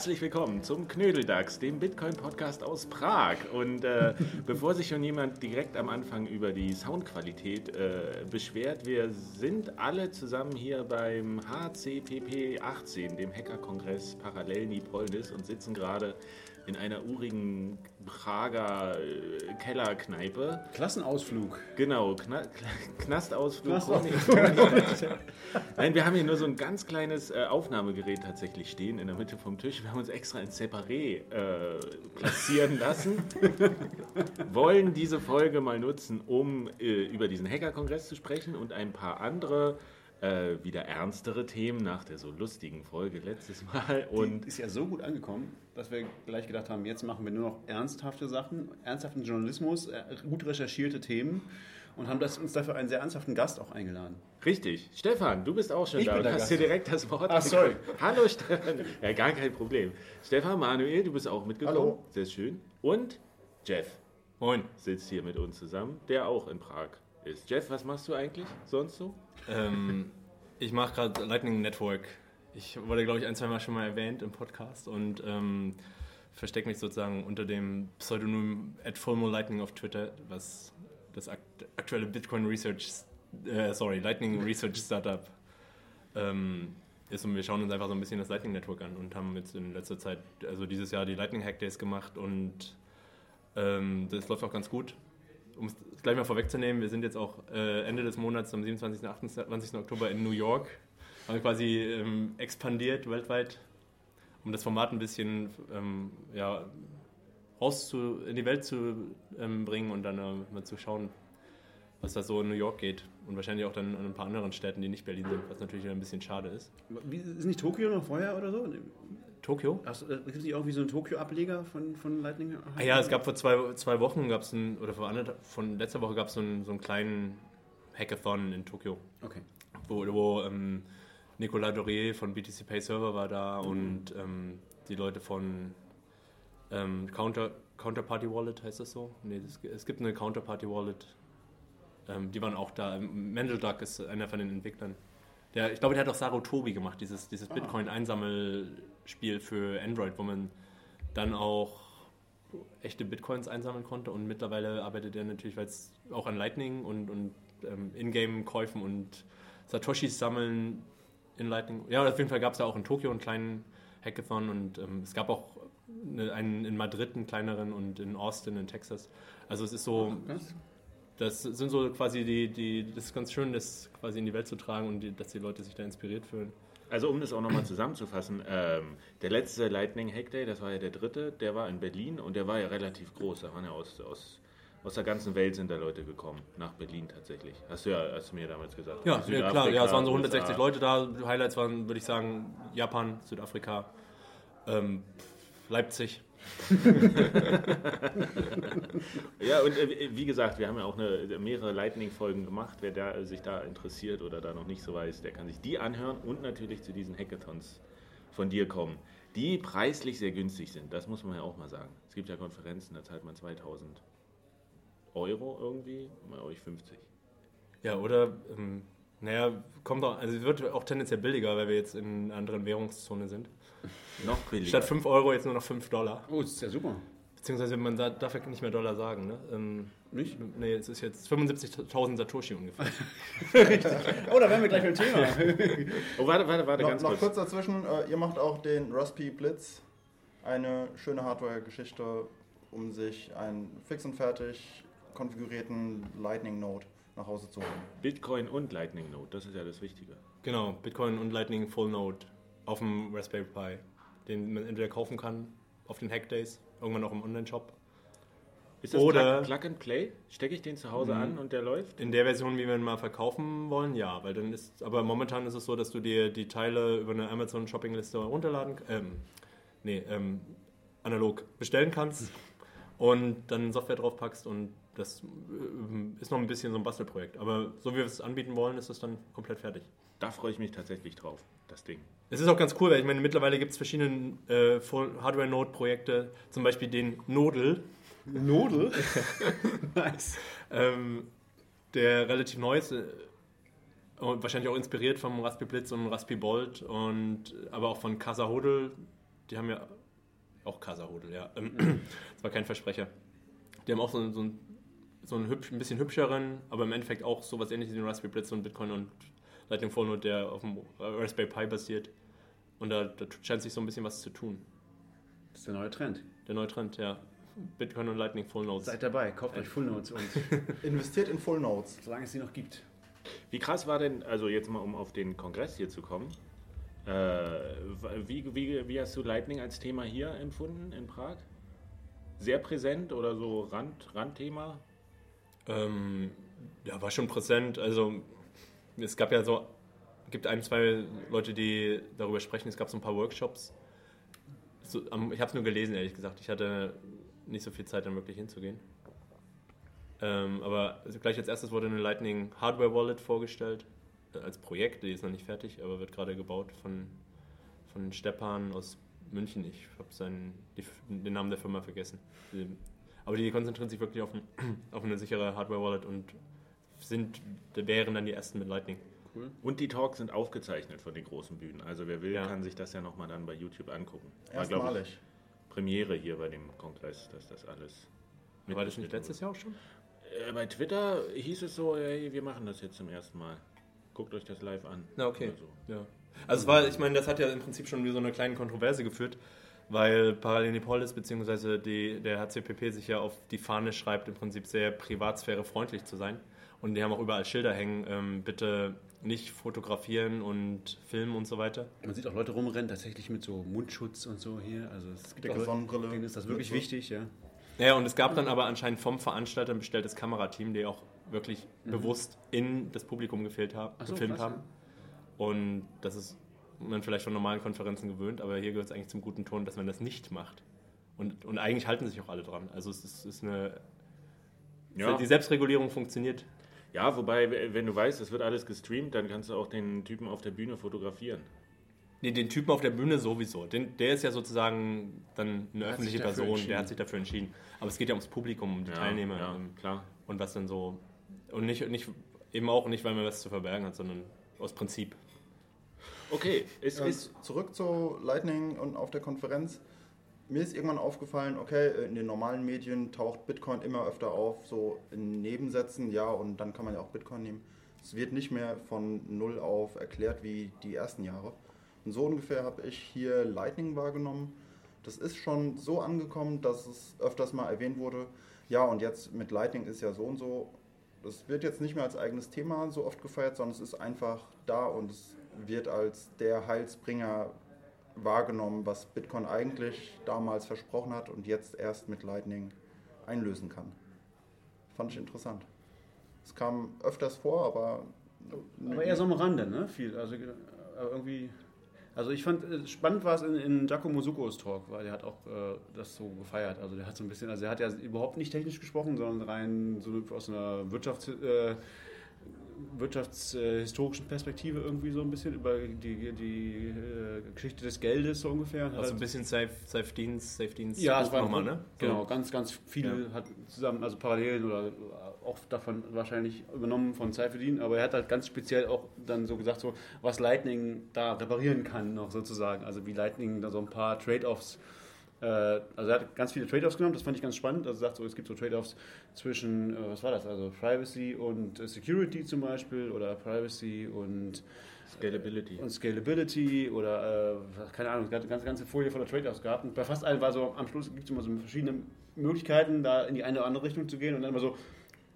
Herzlich willkommen zum Knödeldachs, dem Bitcoin-Podcast aus Prag. Und äh, bevor sich schon jemand direkt am Anfang über die Soundqualität äh, beschwert, wir sind alle zusammen hier beim HCPP 18, dem Hackerkongress Parallel Nipolnis und sitzen gerade in einer urigen Prager äh, Kellerkneipe. Klassenausflug. Genau, Kna Knastausflug. Nein, wir haben hier nur so ein ganz kleines äh, Aufnahmegerät tatsächlich stehen in der Mitte vom Tisch. Wir haben uns extra ein Separé äh, platzieren lassen. Wollen diese Folge mal nutzen, um äh, über diesen Hackerkongress zu sprechen und ein paar andere äh, wieder ernstere Themen nach der so lustigen Folge letztes Mal. Und Die ist ja so gut angekommen, dass wir gleich gedacht haben, jetzt machen wir nur noch ernsthafte Sachen, ernsthaften Journalismus, äh, gut recherchierte Themen und haben das, uns dafür einen sehr ernsthaften Gast auch eingeladen. Richtig. Stefan, du bist auch schon ich da. Du hast hier direkt das Wort. Ach, sorry. Hallo Stefan. Ja, gar kein Problem. Stefan, Manuel, du bist auch mitgekommen. Hallo. Sehr schön. Und Jeff. Moin. Sitzt hier mit uns zusammen, der auch in Prag ist. Jeff, was machst du eigentlich sonst so? Ähm, ich mache gerade Lightning Network. Ich wurde, glaube ich, ein, zwei Mal schon mal erwähnt im Podcast und ähm, verstecke mich sozusagen unter dem Pseudonym at Lightning auf Twitter, was das aktuelle Bitcoin Research, äh, sorry, Lightning Research Startup ähm, ist und wir schauen uns einfach so ein bisschen das Lightning Network an und haben jetzt in letzter Zeit, also dieses Jahr die Lightning Hack Days gemacht und ähm, das läuft auch ganz gut um es gleich mal vorwegzunehmen, wir sind jetzt auch äh, Ende des Monats am 27. und 28. Oktober in New York. Haben quasi ähm, expandiert weltweit, um das Format ein bisschen ähm, ja, raus zu, in die Welt zu ähm, bringen und dann äh, mal zu schauen, was da so in New York geht. Und wahrscheinlich auch dann in ein paar anderen Städten, die nicht Berlin sind, was natürlich ein bisschen schade ist. Wie, ist nicht Tokio noch vorher oder so? Tokio? Äh, gibt es nicht irgendwie so einen Tokio-Ableger von, von Lightning? Ah ja, es gab vor zwei, zwei Wochen, gab's ein, oder vor andere, von letzter Woche gab es so, einen, so einen kleinen Hackathon in Tokio. Okay. Wo, wo ähm, Nicolas Dorier von BTC Pay Server war da mhm. und ähm, die Leute von ähm, Counter, Counterparty Wallet, heißt das so? Nee, das, es gibt eine Counterparty Wallet. Ähm, die waren auch da. Mendel Duck ist einer von den Entwicklern. Der, ich glaube, der hat auch Sarutobi gemacht, dieses, dieses ah. Bitcoin-Einsammelspiel für Android, wo man dann auch echte Bitcoins einsammeln konnte. Und mittlerweile arbeitet er natürlich, weil es auch an Lightning und, und ähm, Ingame-Käufen und Satoshis sammeln in Lightning. Ja, auf jeden Fall gab es da auch in Tokio einen kleinen Hackathon und ähm, es gab auch einen in Madrid einen kleineren und in Austin in Texas. Also es ist so, das sind so quasi die, die, das ist ganz schön, das quasi in die Welt zu tragen und die, dass die Leute sich da inspiriert fühlen. Also um das auch nochmal zusammenzufassen, ähm, der letzte Lightning Hack Day, das war ja der dritte, der war in Berlin und der war ja relativ groß. Da waren ja aus, aus, aus der ganzen Welt sind da Leute gekommen, nach Berlin tatsächlich. Hast du ja hast du mir damals gesagt. Ja, ja klar, ja, es waren so 160 USA. Leute da. Highlights waren, würde ich sagen, Japan, Südafrika, ähm, Leipzig. ja, und äh, wie gesagt, wir haben ja auch eine, mehrere Lightning-Folgen gemacht. Wer da, sich da interessiert oder da noch nicht so weiß, der kann sich die anhören und natürlich zu diesen Hackathons von dir kommen, die preislich sehr günstig sind. Das muss man ja auch mal sagen. Es gibt ja Konferenzen, da zahlt man 2000 Euro irgendwie, bei euch 50. Ja, oder, ähm, naja, kommt auch, also es wird auch tendenziell billiger, weil wir jetzt in einer anderen Währungszone sind. Noch billiger. Statt 5 Euro jetzt nur noch 5 Dollar. Oh, das ist ja super. Beziehungsweise man da- darf ja nicht mehr Dollar sagen, ne? Ähm, Nicht? nee, es ist jetzt 75.000 Satoshi ungefähr. Oh, da wären wir gleich beim Thema. Oh, warte, warte, warte, Noch, ganz noch kurz. kurz dazwischen, äh, ihr macht auch den Raspi Blitz, eine schöne Hardware-Geschichte, um sich einen fix und fertig konfigurierten Lightning Node nach Hause zu holen. Bitcoin und Lightning Node, das ist ja das Wichtige. Genau, Bitcoin und Lightning Full Node auf dem Raspberry Pi, den man entweder kaufen kann auf den Hackdays, irgendwann auch im Online-Shop. Ist das Oder- Plug, Plug and Play? Stecke ich den zu Hause an und der läuft? In der Version, wie wir ihn mal verkaufen wollen, ja, weil dann ist, aber momentan ist es so, dass du dir die Teile über eine Amazon Shoppingliste runterladen, ähm, nee, ähm, analog bestellen kannst und dann Software drauf packst und das ähm, ist noch ein bisschen so ein Bastelprojekt. Aber so wie wir es anbieten wollen, ist es dann komplett fertig. Da freue ich mich tatsächlich drauf, das Ding. Es ist auch ganz cool, weil ich meine, mittlerweile gibt es verschiedene äh, Hardware-Node-Projekte, zum Beispiel den Nodel, Nodel? nice. ähm, der relativ neu ist, äh, und wahrscheinlich auch inspiriert vom Raspi Blitz und Raspi Bolt, und, aber auch von Casa Hodel. Die haben ja auch Casa Hodel, ja. Ähm, das war kein Versprecher. Die haben auch so, so, ein, so einen hübsch, ein bisschen hübscheren, aber im Endeffekt auch sowas ähnliches wie den Raspi Blitz und Bitcoin und Lightning Full Node, der auf dem Raspberry Pi basiert. Und da, da scheint sich so ein bisschen was zu tun. Das ist der neue Trend. Der neue Trend, ja. Bitcoin und Lightning Full Nodes. Seid dabei, kauft euch Full Notes und Investiert in Full Nodes. solange es sie noch gibt. Wie krass war denn, also jetzt mal um auf den Kongress hier zu kommen, äh, wie, wie, wie hast du Lightning als Thema hier empfunden in Prag? Sehr präsent oder so Rand, Randthema? Ähm, ja, war schon präsent. Also es gab ja so, gibt ein, zwei Leute, die darüber sprechen. Es gab so ein paar Workshops. So, ich habe es nur gelesen, ehrlich gesagt. Ich hatte nicht so viel Zeit, dann wirklich hinzugehen. Ähm, aber also gleich als erstes wurde eine Lightning Hardware Wallet vorgestellt. Äh, als Projekt, die ist noch nicht fertig, aber wird gerade gebaut von, von Stepan aus München. Ich habe den Namen der Firma vergessen. Aber die konzentrieren sich wirklich auf, ein, auf eine sichere Hardware-Wallet und sind, wären dann die ersten mit Lightning. Und die Talks sind aufgezeichnet von den großen Bühnen. Also wer will, Ja. kann sich das ja nochmal dann bei YouTube angucken. Erstmalig. Premiere hier bei dem Kongress, dass das alles. War das nicht letztes Jahr auch schon? Äh, bei Twitter hieß es so, hey, wir machen das jetzt zum ersten Mal. Guckt euch das live an. Na, okay. So. Ja. Also es war, ich meine, das hat ja im Prinzip schon wie so eine kleine Kontroverse geführt, weil Parallelipolis bzw. Der HCPP sich ja auf die Fahne schreibt, im Prinzip sehr privatsphärefreundlich zu sein. Und die haben auch überall Schilder hängen, ähm, bitte nicht fotografieren und filmen und so weiter. Man sieht auch Leute rumrennen, tatsächlich mit so Mundschutz und so hier. Also es gibt Dicke Sonnenbrille. denen ist das wirklich wichtig, ja. Ja, und es gab dann aber anscheinend vom Veranstalter ein bestelltes Kamerateam, die auch wirklich bewusst in das Publikum gefilmt, haben, so, gefilmt krass, haben. Und das ist man vielleicht von normalen Konferenzen gewöhnt, aber hier gehört es eigentlich zum guten Ton, dass man das nicht macht. Und, und eigentlich halten sich auch alle dran. Also es ist, ist eine. Ja. Die Selbstregulierung funktioniert. ja, wobei, wenn du weißt, es wird alles gestreamt, dann kannst du auch den Typen auf der Bühne fotografieren. Nee, den Typen auf der Bühne sowieso. Den, der ist ja sozusagen dann eine hat öffentliche Person, der hat sich dafür entschieden. Aber es geht ja ums Publikum, um die Ja, Teilnehmer. Ja, ähm, klar. Und was dann so. Und nicht, nicht eben auch nicht, weil man was zu verbergen hat, sondern aus Prinzip. Okay, ist, Ja, ist, zurück zu Lightning und auf der Konferenz. Mir ist irgendwann aufgefallen, okay, in den normalen Medien taucht Bitcoin immer öfter auf, so in Nebensätzen, ja, und dann kann man ja auch Bitcoin nehmen. Es wird nicht mehr von null auf erklärt wie die ersten Jahre. Und so ungefähr habe ich hier Lightning wahrgenommen. Das ist schon so angekommen, dass es öfters mal erwähnt wurde. Ja, und jetzt mit Lightning ist ja so und so. Das wird jetzt nicht mehr als eigenes Thema so oft gefeiert, sondern es ist einfach da und es wird als der Heilsbringer wahrgenommen, was Bitcoin eigentlich damals versprochen hat und jetzt erst mit Lightning einlösen kann. Fand ich interessant. Es kam öfters vor, aber. Aber eher so am Rande, ne? Viel. Also äh, irgendwie. Also ich fand, äh, spannend war es in, in Giacomo Succos Talk, weil der hat auch äh, das so gefeiert. Also der hat so ein bisschen, also er hat ja überhaupt nicht technisch gesprochen, sondern rein so aus einer Wirtschafts, äh, wirtschaftshistorischen Perspektive irgendwie so ein bisschen über die, die äh, Geschichte des Geldes so ungefähr. Also halt- ein bisschen Safe, Safe Dienst, Safe Dienst. ja, es war nochmal, ne? Genau, ganz, ganz viel Ja. hat zusammen, also Parallelen oder auch davon wahrscheinlich übernommen von Seifelin, aber er hat halt ganz speziell auch dann so gesagt, so was Lightning da reparieren kann noch sozusagen, also wie Lightning da so ein paar Trade-offs Äh, also er hat ganz viele Trade-offs genommen, das fand ich ganz spannend. Also er sagt so, es gibt so Trade-offs zwischen, äh, was war das, also Privacy und äh, Security zum Beispiel oder Privacy und Scalability. und Scalability oder äh, keine Ahnung, eine ganze, ganze Folie voller Trade-offs gehabt. Und bei fast allen war so, am Schluss gibt es immer so verschiedene Möglichkeiten, da in die eine oder andere Richtung zu gehen und dann immer so,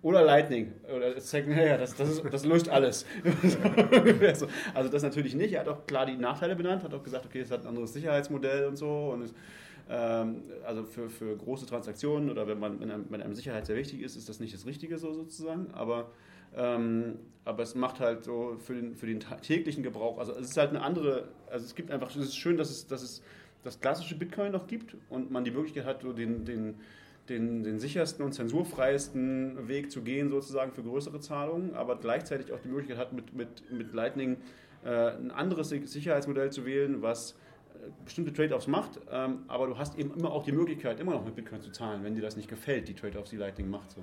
oder Lightning. Oder zeigt, naja, das, das, ist, das löst alles. So. also das natürlich nicht. Er hat auch klar die Nachteile benannt, hat auch gesagt, okay, es hat ein anderes Sicherheitsmodell und so. Und es, also für, für große Transaktionen oder wenn man wenn einem, wenn einem Sicherheit sehr wichtig ist, ist das nicht das Richtige so sozusagen. Aber ähm, aber es macht halt so für den, für den täglichen Gebrauch, also es ist halt eine andere, also es gibt einfach, es ist schön, dass es, dass es das klassische Bitcoin noch gibt und man die Möglichkeit hat, so den, den, den, den sichersten und zensurfreiesten Weg zu gehen, sozusagen für größere Zahlungen, aber gleichzeitig auch die Möglichkeit hat, mit, mit, mit Lightning äh, ein anderes Si- Sicherheitsmodell zu wählen, was bestimmte Trade-offs macht, ähm, aber du hast eben immer auch die Möglichkeit, immer noch mit Bitcoin zu zahlen, wenn dir das nicht gefällt, die Trade-offs, die Lightning macht. So.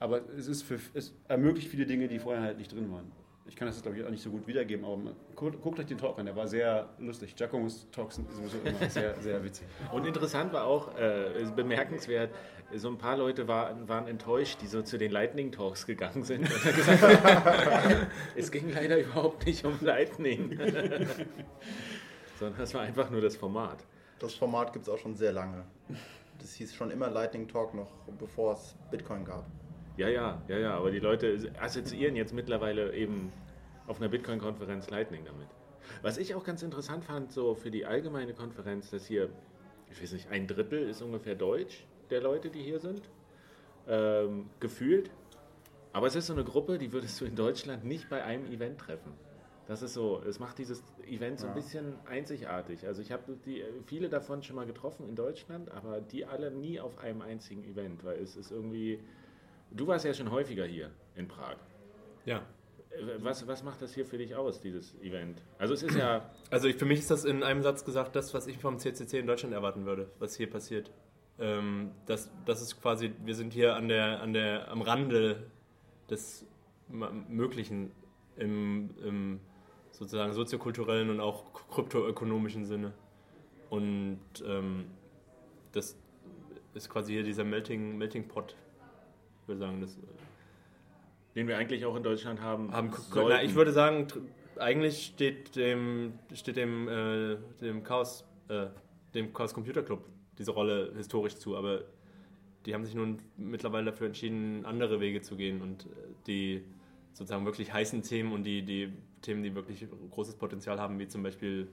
Aber es, ist für, es ermöglicht viele Dinge, die vorher halt nicht drin waren. Ich kann das jetzt, glaube ich, auch nicht so gut wiedergeben, aber man- guckt, guckt euch den Talk an, der war sehr lustig. Giacomos Talks sind sowieso immer sehr, sehr witzig. Und interessant war auch, äh, bemerkenswert, so ein paar Leute waren, waren enttäuscht, die so zu den Lightning Talks gegangen sind gesagt, es ging leider überhaupt nicht um Lightning, sondern es war einfach nur das Format. Das Format gibt es auch schon sehr lange. Das hieß schon immer Lightning Talk, noch bevor es Bitcoin gab. Ja, ja, ja, ja, aber die Leute assoziieren jetzt mittlerweile eben auf einer Bitcoin-Konferenz Lightning damit. Was ich auch ganz interessant fand, so für die allgemeine Konferenz, dass hier, ich weiß nicht, ein Drittel ist ungefähr Deutsch der Leute, die hier sind, ähm, gefühlt. Aber es ist so eine Gruppe, die würdest du in Deutschland nicht bei einem Event treffen. Das ist so, es macht dieses Event so ein bisschen einzigartig. Also ich habe viele davon schon mal getroffen in Deutschland, aber die alle nie auf einem einzigen Event, weil es ist irgendwie. Du warst ja schon häufiger hier in Prag. Ja. Äh, Was, was macht das hier für dich aus, dieses Event? Also es ist ja, Also ich, für mich ist das in einem Satz gesagt, das, was ich vom CCC in Deutschland erwarten würde, was hier passiert. Ähm, das, das ist quasi, wir sind hier an der, an der, am Rande des Möglichen im, im sozusagen soziokulturellen und auch kryptoökonomischen Sinne. Und ähm, das ist quasi hier dieser Melting, Melting Pot, ich würde sagen. Das, den wir eigentlich auch in Deutschland haben. haben na, ich würde sagen, eigentlich steht dem, steht dem, äh, dem Chaos, äh, dem Chaos Computer Club diese Rolle historisch zu, aber die haben sich nun mittlerweile dafür entschieden, andere Wege zu gehen und äh, die sozusagen wirklich heißen Themen und die, die Themen, die wirklich großes Potenzial haben, wie zum Beispiel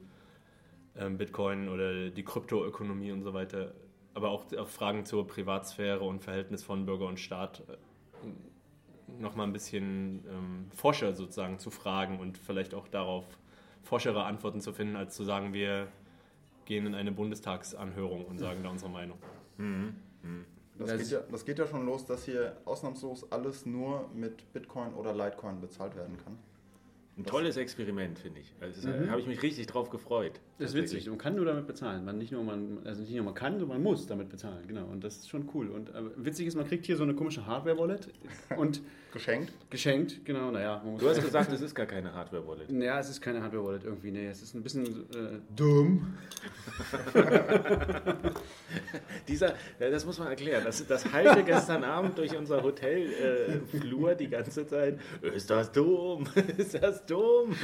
ähm, Bitcoin oder die Kryptoökonomie und so weiter, aber auch, auch Fragen zur Privatsphäre und Verhältnis von Bürger und Staat äh, noch mal ein bisschen ähm, Forscher sozusagen zu fragen und vielleicht auch darauf forschere Antworten zu finden, als zu sagen, wir gehen in eine Bundestagsanhörung und sagen da unsere Meinung. Das, Das- geht ja, das geht ja schon los, dass hier ausnahmslos alles nur mit Bitcoin oder Litecoin bezahlt werden kann. Ein tolles Experiment, finde ich. Also, Da habe ich mich richtig drauf gefreut. Das ist witzig. Man kann nur damit bezahlen. Man nicht nur man, also nicht nur man kann, sondern man muss damit bezahlen. Genau. Und das ist schon cool. Und äh, witzig ist, man kriegt hier so eine komische Hardware-Wallet und Geschenkt. geschenkt. Genau. Naja, man muss. Du hast gesagt, es ist gar keine Hardware-Wallet. ja, es ist keine Hardware-Wallet irgendwie. Nee, es ist ein bisschen äh, dumm. Dieser, das muss man erklären. Das, das halte gestern Abend durch unser Hotelflur äh, Flur die ganze Zeit. Ist das dumm? Ist das dumm?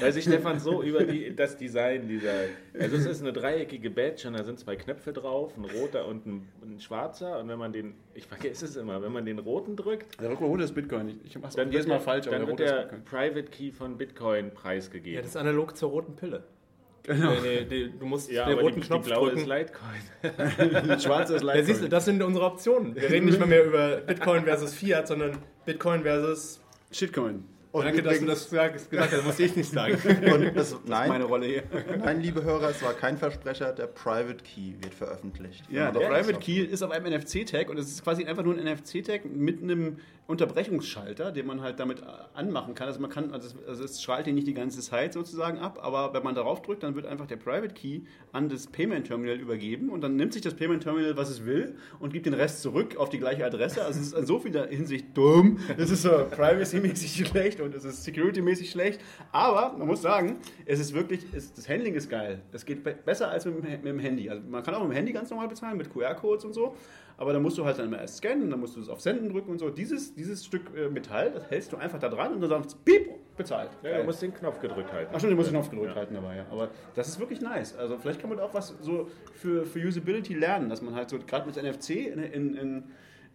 Weil sich Stefan so über die, das Design dieser. Also es ist eine dreieckige Badge und da sind zwei Knöpfe drauf, ein roter und ein, ein schwarzer. Und wenn man den, ich vergesse es immer, wenn man den roten drückt, Der rote ist Bitcoin. Ich, ich mach's dann jedes wird Mal falsch, aber dann der wird der. Private Key von Bitcoin Ja, preisgegeben. das ist analog zur roten Pille. Genau. Nee, nee, die, du musst Ja, den aber roten die, Knopf die blaue drücken. ist Litecoin. Der schwarze ist Ja, Litecoin. siehst du, das sind unsere Optionen. Wir reden nicht mehr, mehr über Bitcoin versus Fiat, sondern Bitcoin versus. Shitcoin. Und Danke, dass du übrigens- das gesagt hast, das muss ich nicht sagen. Und es, Meine nein, Rolle hier. nein, liebe Hörer, es war kein Versprecher, der Private Key wird veröffentlicht. Ja, der Private Key ist auf einem NFC-Tag und es ist quasi einfach nur ein NFC-Tag mit einem Unterbrechungsschalter, den man halt damit äh, anmachen kann. Also man kann, also es, also es schaltet nicht die ganze Zeit sozusagen ab, aber wenn man darauf drückt, dann wird einfach der Private Key an das Payment Terminal übergeben und dann nimmt sich das Payment Terminal, was es will und gibt den Rest zurück auf die gleiche Adresse. Also es ist in so vieler Hinsicht dumm. Es ist so privacy-mäßig schlecht und es ist security-mäßig schlecht. Aber man muss sagen, es ist wirklich, es, das Handling ist geil. Es geht be besser als mit, mit dem Handy. Also man kann auch mit dem Handy ganz normal bezahlen, mit QR-Codes und so aber dann musst du halt dann immer erst scannen, dann musst du es auf Senden drücken und so. Dieses, dieses Stück äh, Metall, das hältst du einfach da dran und dann sagst piep, bezahlt. Ja, du musst den Knopf gedrückt halten. Ach stimmt, du musst den Knopf gedrückt ja. halten dabei, ja. Aber das ist wirklich nice. Also vielleicht kann man auch was so für, für Usability lernen, dass man halt so gerade mit NFC in, in, in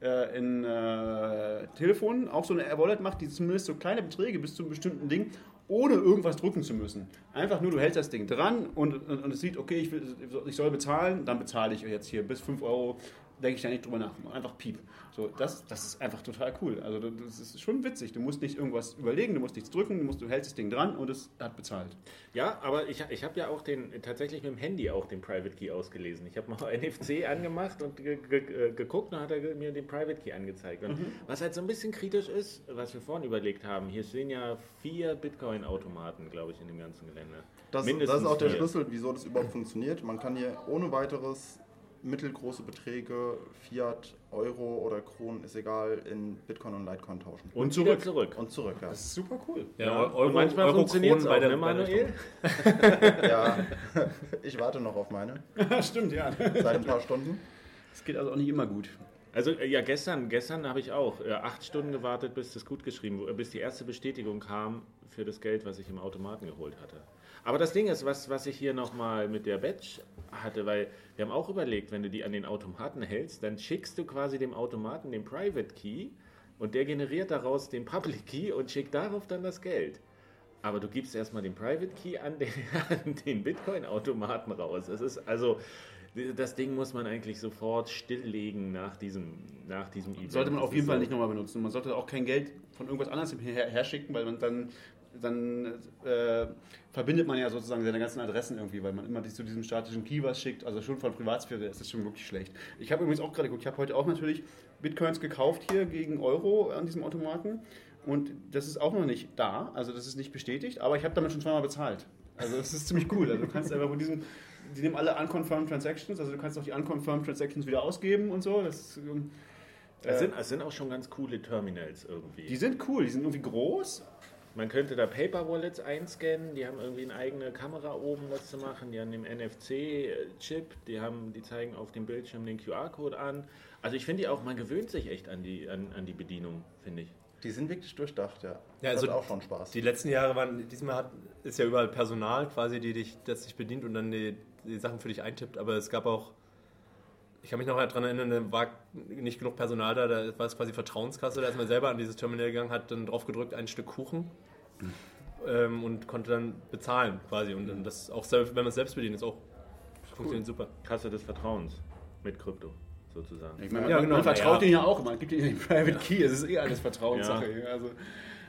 äh, in äh, Telefonen auch so eine Wallet macht, die zumindest so kleine Beträge bis zu einem bestimmten Ding, ohne irgendwas drücken zu müssen. Einfach nur, du hältst das Ding dran und, und, und es sieht, okay, ich, will, ich soll bezahlen, dann bezahle ich jetzt hier bis 5 Euro denke ich da nicht drüber nach. Einfach piep. So, das, das ist einfach total cool. Also das ist schon witzig. Du musst nicht irgendwas überlegen, du musst nichts drücken, du, musst, du hältst das Ding dran und es hat bezahlt. Ja, aber ich, ich habe ja auch den tatsächlich mit dem Handy auch den Private Key ausgelesen. Ich habe mal NFC angemacht und ge, ge, geguckt und hat er mir den Private Key angezeigt. Und mhm. was halt so ein bisschen kritisch ist, was wir vorhin überlegt haben, hier stehen ja vier Bitcoin-Automaten, glaube ich, in dem ganzen Gelände. Das, das ist auch der Schlüssel, wieso das überhaupt funktioniert. Man kann hier ohne weiteres mittelgroße Beträge, Fiat, Euro oder Kronen, ist egal, in Bitcoin und Litecoin tauschen. Und, und zurück. zurück. Und zurück, ja. Das ist super cool. Ja, ja. Euro, manchmal funktioniert es ne, Manuel? ja, ich warte noch auf meine. Stimmt, ja. Seit ein paar Stunden. Es geht also auch nicht immer gut. Also äh, ja, gestern, gestern habe ich auch äh, acht Stunden gewartet, bis das gut geschrieben wurde, bis die erste Bestätigung kam für das Geld, was ich im Automaten geholt hatte. Aber das Ding ist, was, was ich hier nochmal mit der Badge hatte, weil wir haben auch überlegt, wenn du die an den Automaten hältst, dann schickst du quasi dem Automaten den Private Key und der generiert daraus den Public Key und schickt darauf dann das Geld. Aber du gibst erstmal den Private Key an den, den Bitcoin-Automaten raus. Das ist also, das Ding muss man eigentlich sofort stilllegen nach diesem, nach diesem Event. Sollte man auf jeden Fall nicht nochmal benutzen. Man sollte auch kein Geld von irgendwas anderes her, her schicken, weil man dann dann äh, verbindet man ja sozusagen seine ganzen Adressen irgendwie, weil man immer zu diesem statischen Key was schickt. Also schon von Privatsphäre ist das schon wirklich schlecht. Ich habe übrigens auch gerade geguckt, ich habe heute auch natürlich Bitcoins gekauft hier gegen Euro an diesem Automaten. Und das ist auch noch nicht da, also das ist nicht bestätigt, aber ich habe damit schon zweimal bezahlt. Also das ist ziemlich cool. Also du kannst einfach von diesem, die nehmen alle unconfirmed Transactions, also du kannst auch die unconfirmed Transactions wieder ausgeben und so. Das ähm, es sind, es sind auch schon ganz coole Terminals irgendwie. Die sind cool, die sind irgendwie groß man könnte da Paper Wallets einscannen, die haben irgendwie eine eigene Kamera oben, das zu machen, die haben den NFC-Chip, die haben, die zeigen auf dem Bildschirm den QR-Code an. Also ich finde die auch, man gewöhnt sich echt an die, an, an die Bedienung, finde ich. Die sind wirklich durchdacht, ja. Ja, also hat auch schon Spaß. Die letzten Jahre waren, diesmal hat, ist ja überall Personal quasi, die dich, das dich bedient und dann die, die Sachen für dich eintippt, aber es gab auch ich kann mich noch daran erinnern, da war nicht genug Personal da, da war es quasi Vertrauenskasse, da ist man selber an dieses Terminal gegangen, hat dann drauf gedrückt, ein Stück Kuchen ähm, und konnte dann bezahlen quasi. Und dann das auch selbst, wenn man es selbst bedient, ist auch cool. funktioniert super. Kasse des Vertrauens mit Krypto sozusagen. Ich meine, ja, genau. man vertraut ja. denen ja auch, man gibt ihnen den Private Key, es ist eh alles Vertrauenssache. Ja. Also,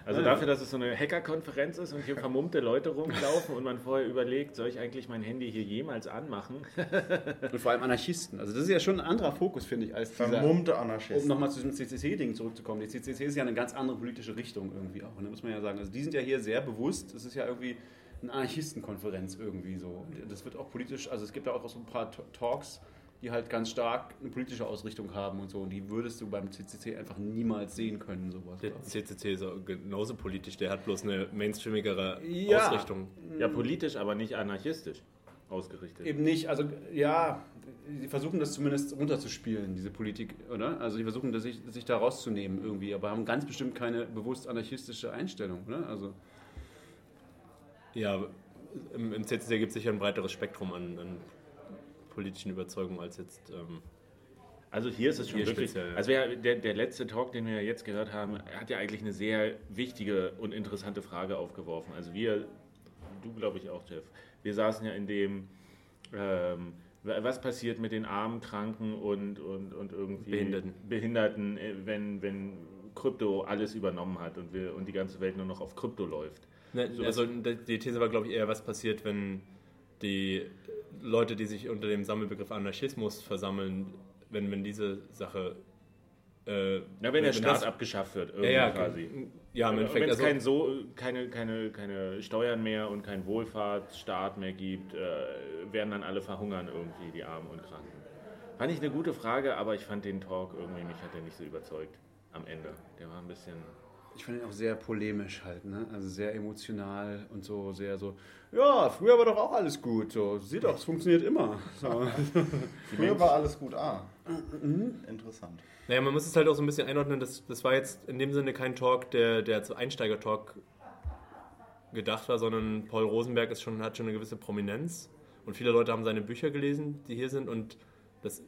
also ja. dafür, dass es so eine Hackerkonferenz ist und hier vermummte Leute rumlaufen und man vorher überlegt, soll ich eigentlich mein Handy hier jemals anmachen? und vor allem Anarchisten. Also das ist ja schon ein anderer Fokus, finde ich, als dieser... Vermummte Anarchisten. Um nochmal zu diesem CCC-Ding zurückzukommen. Die CCC ist ja eine ganz andere politische Richtung irgendwie auch, ne? muss man ja sagen. Also die sind ja hier sehr bewusst, es ist ja irgendwie eine Anarchistenkonferenz irgendwie so. Das wird auch politisch, also es gibt da auch so ein paar Talks, die halt ganz stark eine politische Ausrichtung haben und so. Und die würdest du beim CCC einfach niemals sehen können, sowas. Der CCC ist auch genauso politisch, der hat bloß eine mainstreamigere ja. Ausrichtung. Ja, politisch, aber nicht anarchistisch ausgerichtet. Eben nicht, also ja, sie versuchen das zumindest runterzuspielen, diese Politik, oder? Also sie versuchen das sich, sich da rauszunehmen irgendwie, aber haben ganz bestimmt keine bewusst anarchistische Einstellung, oder? Also ja, im, im CCC gibt es sicher ein breiteres Spektrum an, an politischen Überzeugung als jetzt. Ähm, also hier ist es schon wirklich. Speziell, Also der, der letzte Talk, den wir jetzt gehört haben, hat ja eigentlich eine sehr wichtige und interessante Frage aufgeworfen. Also wir, du glaube ich auch, Jeff, wir saßen ja in dem. Ähm, was passiert mit den armen, Kranken und, und, und irgendwie Behinderten, Behinderten äh, wenn, wenn Krypto alles übernommen hat und, wir, und die ganze Welt nur noch auf Krypto läuft? Ne, so also die These war, glaube ich, eher, was passiert, wenn die Leute, die sich unter dem Sammelbegriff Anarchismus versammeln, wenn, wenn diese Sache Äh, Na, wenn der Staat das- abgeschafft wird, ja, irgendwie ja, quasi. Ja, im Wenn Endeffekt. es Also, kein so, keine, keine, keine Steuern mehr und keinen Wohlfahrtsstaat mehr gibt, äh, werden dann alle verhungern irgendwie, die Armen und Kranken. Fand ich eine gute Frage, aber ich fand den Talk irgendwie, mich hat er nicht so überzeugt am Ende. Der war ein bisschen... Ich fand ihn auch sehr polemisch halt, ne? Also sehr emotional und so sehr so, ja, früher war doch auch alles gut. So, sieh doch, es funktioniert immer. So. Früher war alles gut. Ah, Mhm. interessant. Naja, man muss es halt auch so ein bisschen einordnen, das, das war jetzt in dem Sinne kein Talk, der, der als Einsteiger-Talk gedacht war, sondern Paul Rosenberg ist schon, hat schon eine gewisse Prominenz und viele Leute haben seine Bücher gelesen, die hier sind und das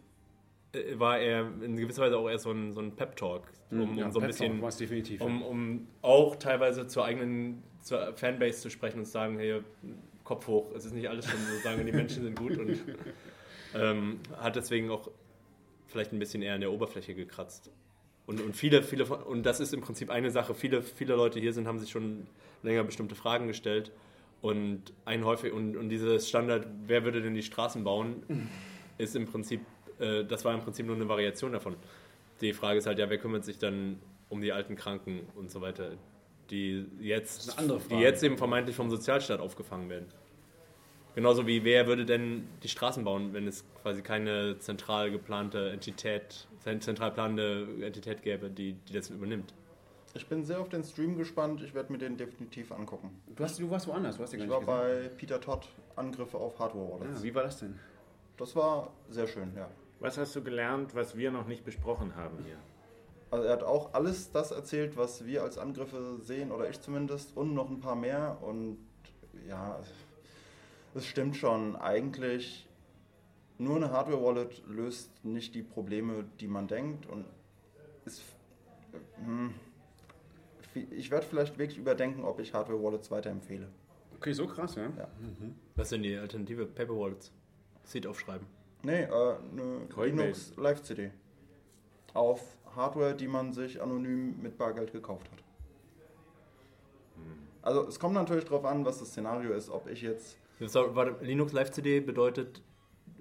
war er in gewisser Weise auch eher so ein, so ein Pep-Talk, um, um Ja, so ein Pep Talk bisschen, um, um auch teilweise zur eigenen zur Fanbase zu sprechen und zu sagen, hey, Kopf hoch, es ist nicht alles schon so sagen, die Menschen sind gut und ähm, hat deswegen auch vielleicht ein bisschen eher an der Oberfläche gekratzt. Und, und viele, viele, und das ist im Prinzip eine Sache, viele, viele Leute hier sind, haben sich schon länger bestimmte Fragen gestellt. Und ein häufig, und, und dieses Standard, wer würde denn die Straßen bauen, ist im Prinzip, äh, das war im Prinzip nur eine Variation davon. Die Frage ist halt, ja, wer kümmert sich dann um die alten Kranken und so weiter, die jetzt, die jetzt eben vermeintlich vom Sozialstaat aufgefangen werden. Genauso wie wer würde denn die Straßen bauen, wenn es quasi keine zentral geplante Entität, zentral planende Entität gäbe, die, die das übernimmt. Ich bin sehr auf den Stream gespannt. Ich werde mir den definitiv angucken. Du, hast, du warst woanders, du hast ja gar Ich nicht war gesehen. bei Peter Todd, Angriffe auf Ja, Hardware-Wallets. wie war das denn? Das war sehr schön, ja. Was hast du gelernt, was wir noch nicht besprochen haben hier? Also er hat auch alles das erzählt, was wir als Angriffe sehen, oder ich zumindest, und noch ein paar mehr. Und ja, es stimmt schon. Eigentlich nur eine Hardware-Wallet löst nicht die Probleme, die man denkt. Und ist, hm, ich werde vielleicht wirklich überdenken, ob ich Hardware-Wallets weiterempfehle. Okay, so krass, ja? Ja. Was sind die Alternative? Paper Wallets. Seed aufschreiben. Nee, äh, eine. Linux Live-CD. Auf Hardware, die man sich anonym mit Bargeld gekauft hat. Also es kommt natürlich darauf an, was das Szenario ist, ob ich jetzt, war, warte, Linux Live CD bedeutet.